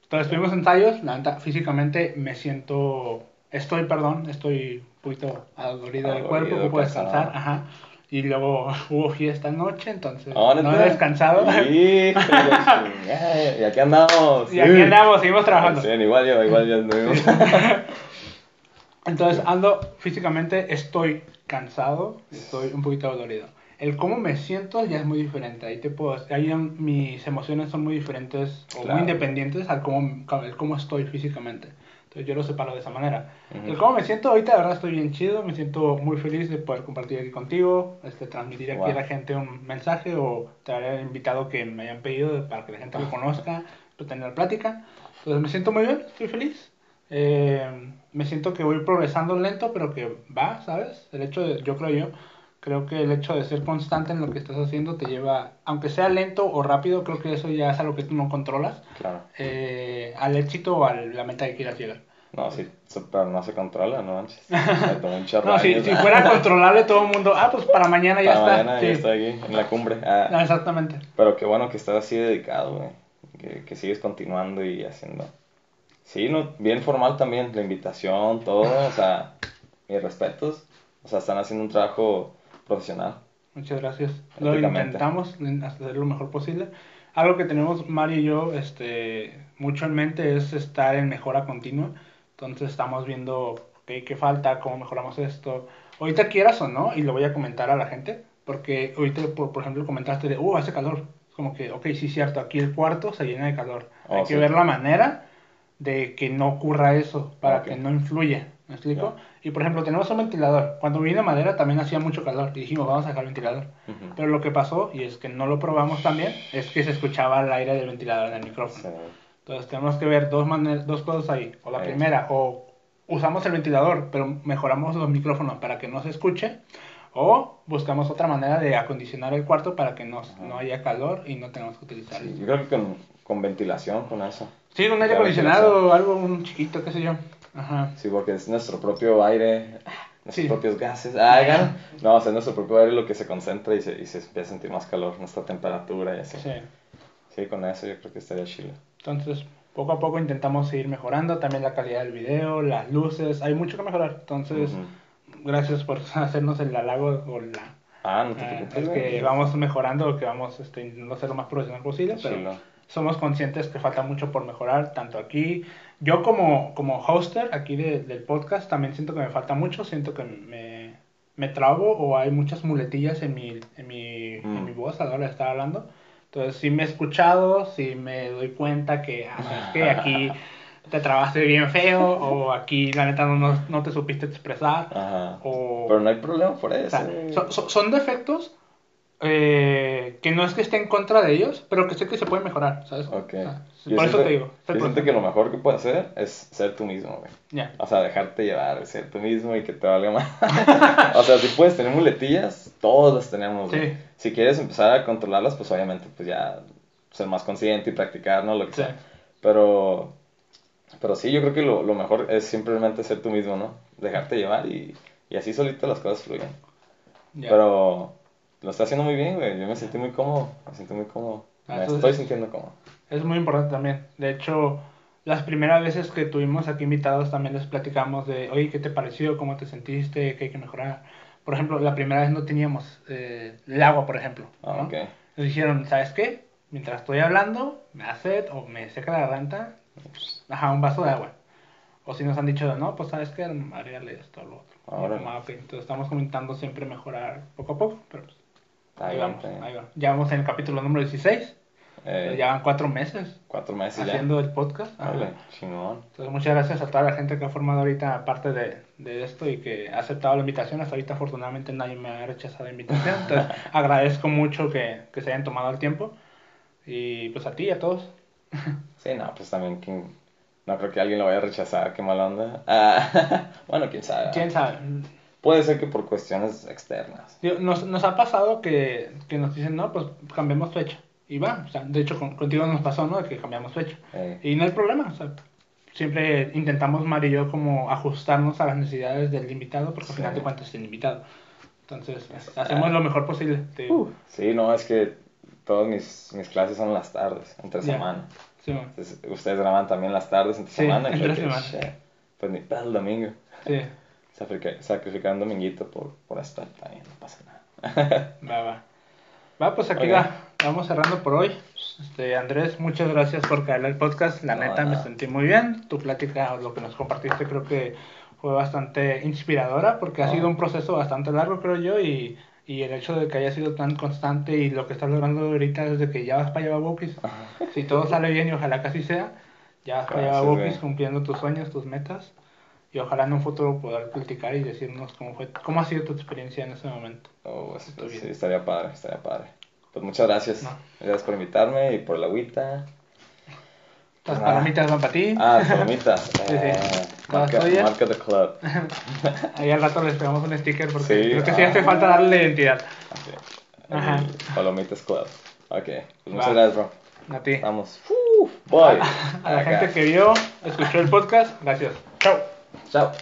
entonces tuvimos ensayos, la neta, físicamente me siento, estoy, perdón, estoy un poquito adolorido del Adolorido, cuerpo, ocupo cansado. descansar, ajá. Y luego *laughs* hubo fiesta anoche, entonces Oh, no he descansado. *laughs* Chingada, y aquí andamos. y aquí andamos, seguimos trabajando. Sí, igual yo, igual yo anduvimos. *laughs* Entonces ando físicamente, estoy cansado, estoy un poquito dolorido. El cómo me siento ya es muy diferente. Ahí te puedo, ahí mis emociones son muy diferentes o Claro. muy independientes al cómo, el cómo estoy físicamente. Entonces yo lo separo de esa manera. Ujú. El cómo me siento ahorita, de verdad estoy bien chido, me siento muy feliz de poder compartir aquí contigo, este, transmitir aquí Wow. a la gente un mensaje o traer al invitado que me hayan pedido para que la gente lo *laughs* conozca, pues, tener plática. Entonces me siento muy bien, estoy feliz. Eh, me siento que voy progresando lento, pero que va, ¿sabes? El hecho de, yo creo yo, creo que el hecho de ser constante en lo que estás haciendo te lleva, aunque sea lento o rápido, creo que eso ya es algo que tú no controlas, Claro. eh, al éxito o a la meta que quieras llegar. No, sí, pero no se controla, no *laughs* No, si, fuera controlable todo el mundo, ah, pues para mañana ya Para está. mañana sí. ya estoy aquí, en la cumbre. Ah, Ah, exactamente. Pero qué bueno que estás así dedicado, güey. Que, que sigues continuando y haciendo. Sí, no, bien formal también, la invitación, todo, o sea, mis respetos. O sea, están haciendo un trabajo profesional. Muchas gracias. Lo intentamos hacer lo mejor posible. Algo que tenemos Mario y yo este, mucho en mente es estar en mejora continua. Entonces estamos viendo ok, qué falta, cómo mejoramos esto. Ahorita quieras o no, y lo voy a comentar a la gente, porque ahorita, por, por ejemplo, comentaste de, uh, hace calor. Es como que, ok, sí, cierto, aquí el cuarto se llena de calor. Oh, Hay que sí. ver la manera de que no ocurra eso, para que no influya. ¿Me explico? Y por ejemplo, tenemos un ventilador. Cuando vine madera también hacía mucho calor y dijimos, vamos a el ventilador. Ujú. Pero lo que pasó, y es que no lo probamos también, es que se escuchaba el aire del ventilador en el micrófono. Sí. Entonces tenemos que ver dos, dos cosas ahí. O la Ahí. primera, o usamos el ventilador, pero mejoramos los micrófonos para que no se escuche. O buscamos otra manera de acondicionar el cuarto para que no, Ajá. no haya calor y no tengamos que utilizar. Sí, yo creo que con, con ventilación, con eso. Sí, un aire acondicionado algo, un chiquito, qué sé yo. Ajá. Sí, porque es nuestro propio aire, nuestros Sí. propios gases. Ah, gan- no, o sea, es nuestro propio aire lo que se concentra y se, y se empieza a sentir más calor, nuestra temperatura y así. Sí. Sí, con eso yo creo que estaría chido. Entonces, poco a poco intentamos seguir mejorando también la calidad del video, las luces, hay mucho que mejorar. Entonces, Ujú. gracias por *laughs* hacernos el halago o la Ah, no te eh, preocupes. es güey. que vamos mejorando, que vamos este, intentando ser lo más profesional posible, pero Chilo. Somos conscientes que falta mucho por mejorar, tanto aquí, yo como, como hoster aquí de- del podcast, también siento que me falta mucho, siento que me, me trabo o hay muchas muletillas en mi, en mi, en Mm. mi voz a la hora de estar hablando. Entonces, sí me he escuchado, sí me doy cuenta que, ah, ¿sabes qué? Aquí te trabaste bien feo, o aquí la neta no, no, te supiste expresar, Ajá. o... Pero no hay problema por O eso. sea, güey. son, son- son defectos eh, que no es que esté en contra de ellos, pero que sé que se pueden mejorar, ¿sabes? Ok. O sea, por eso siento- te digo. Yo siento que lo mejor que puedes hacer es ser tú mismo, güey. Ya. O sea, dejarte llevar, ser tú mismo y que te valga más. *laughs* o sea, si puedes tener muletillas, todos las tenemos. güey. Sí. Si quieres empezar a controlarlas, pues obviamente, pues ya ser más consciente y practicar, ¿no? Lo que Sí. sea. Pero, pero sí, yo creo que lo, lo mejor es simplemente ser tú mismo, ¿no? Dejarte llevar y, y así solito las cosas fluyen. ya. Pero lo está haciendo muy bien, güey. Yo me sentí muy cómodo. Me sentí muy cómodo. Ah, Me estoy sintiendo cómodo. Es muy importante también. De hecho, las primeras veces que tuvimos aquí invitados también les platicamos de, oye, ¿qué te pareció? ¿Cómo te sentiste? ¿Qué hay que mejorar? Por ejemplo, la primera vez no teníamos eh, el agua, por ejemplo. Ah, ¿no? ok. Nos dijeron, ¿sabes qué? Mientras estoy hablando, me da sed o me seca la garganta, ajá, un vaso de agua. O si nos han dicho, no, pues ¿sabes qué? Agrégale esto o lo otro. Como, ah, ok, Entonces estamos comentando siempre mejorar poco a poco, pero pues, ahí vamos, ahí vamos. Ya vamos en el capítulo número 16, Eh, ya van cuatro meses Cuatro meses ya. haciendo el podcast. Órale, chingón. Entonces, muchas gracias a toda la gente que ha formado ahorita parte de, de esto y que ha aceptado la invitación. Hasta ahorita, afortunadamente, nadie me ha rechazado la invitación. *laughs* Entonces, agradezco mucho que, que se hayan tomado el tiempo. Y pues a ti y a todos. *laughs* Sí, no, pues también, ¿quién- no creo que alguien lo vaya a rechazar, qué mala onda. Ah, *laughs* bueno, quién sabe. ¿Quién sabe? Puede ser que por cuestiones externas. Nos, nos ha pasado que, que nos dicen, no, pues cambiemos fecha. Y va, o sea, de hecho, con- contigo nos pasó, ¿no? De que cambiamos fecha. Eh, Y no hay problema, o sea, siempre intentamos, Mari y yo, como ajustarnos a las necesidades del invitado, porque al Sí. final de cuentas es el invitado. Entonces, hacemos lo mejor posible. te digo. sí, no, es que todas mis, mis clases son las tardes, entre Ya. semana. Sí. Entonces, ustedes graban también las tardes entre Sí, semana. entre que, semana. shit, Pues ni para el domingo. sí, Sacrificar, un dominguito por, por estar también, no pasa nada. *laughs* va, va. Va, pues aquí va. Vamos cerrando por hoy. Este, Andrés, muchas gracias por caer al podcast. La No, neta, me sentí muy bien. Tu plática, lo que nos compartiste, creo que fue bastante inspiradora porque ha No. sido un proceso bastante largo, creo yo. Y, y el hecho de que haya sido tan constante y lo que estás logrando ahorita desde que ya vas para allá, Wokis. Si todo sale bien y ojalá que así sea, ya vas para allá, güey. cumpliendo tus sueños, tus metas. Y ojalá en un futuro poder platicar y decirnos cómo fue, cómo ha sido tu experiencia en ese momento. Oh, Está bien. sí, estaría padre, estaría padre. Pues muchas gracias. No. Gracias por invitarme y por la agüita. Las Ah. palomitas van para ti. Ah, palomitas. *laughs* sí. Eh, ¿Todas marca, marca The Club. *laughs* Ahí al rato les pegamos un sticker porque Sí, creo que sí ah. hace falta darle la identidad. Ajá. Palomitas Club. Ok. Pues muchas Va. gracias, bro. A ti. Vamos. Uh, boy. *laughs* A la gente que vio, escuchó el podcast, gracias. Chao. So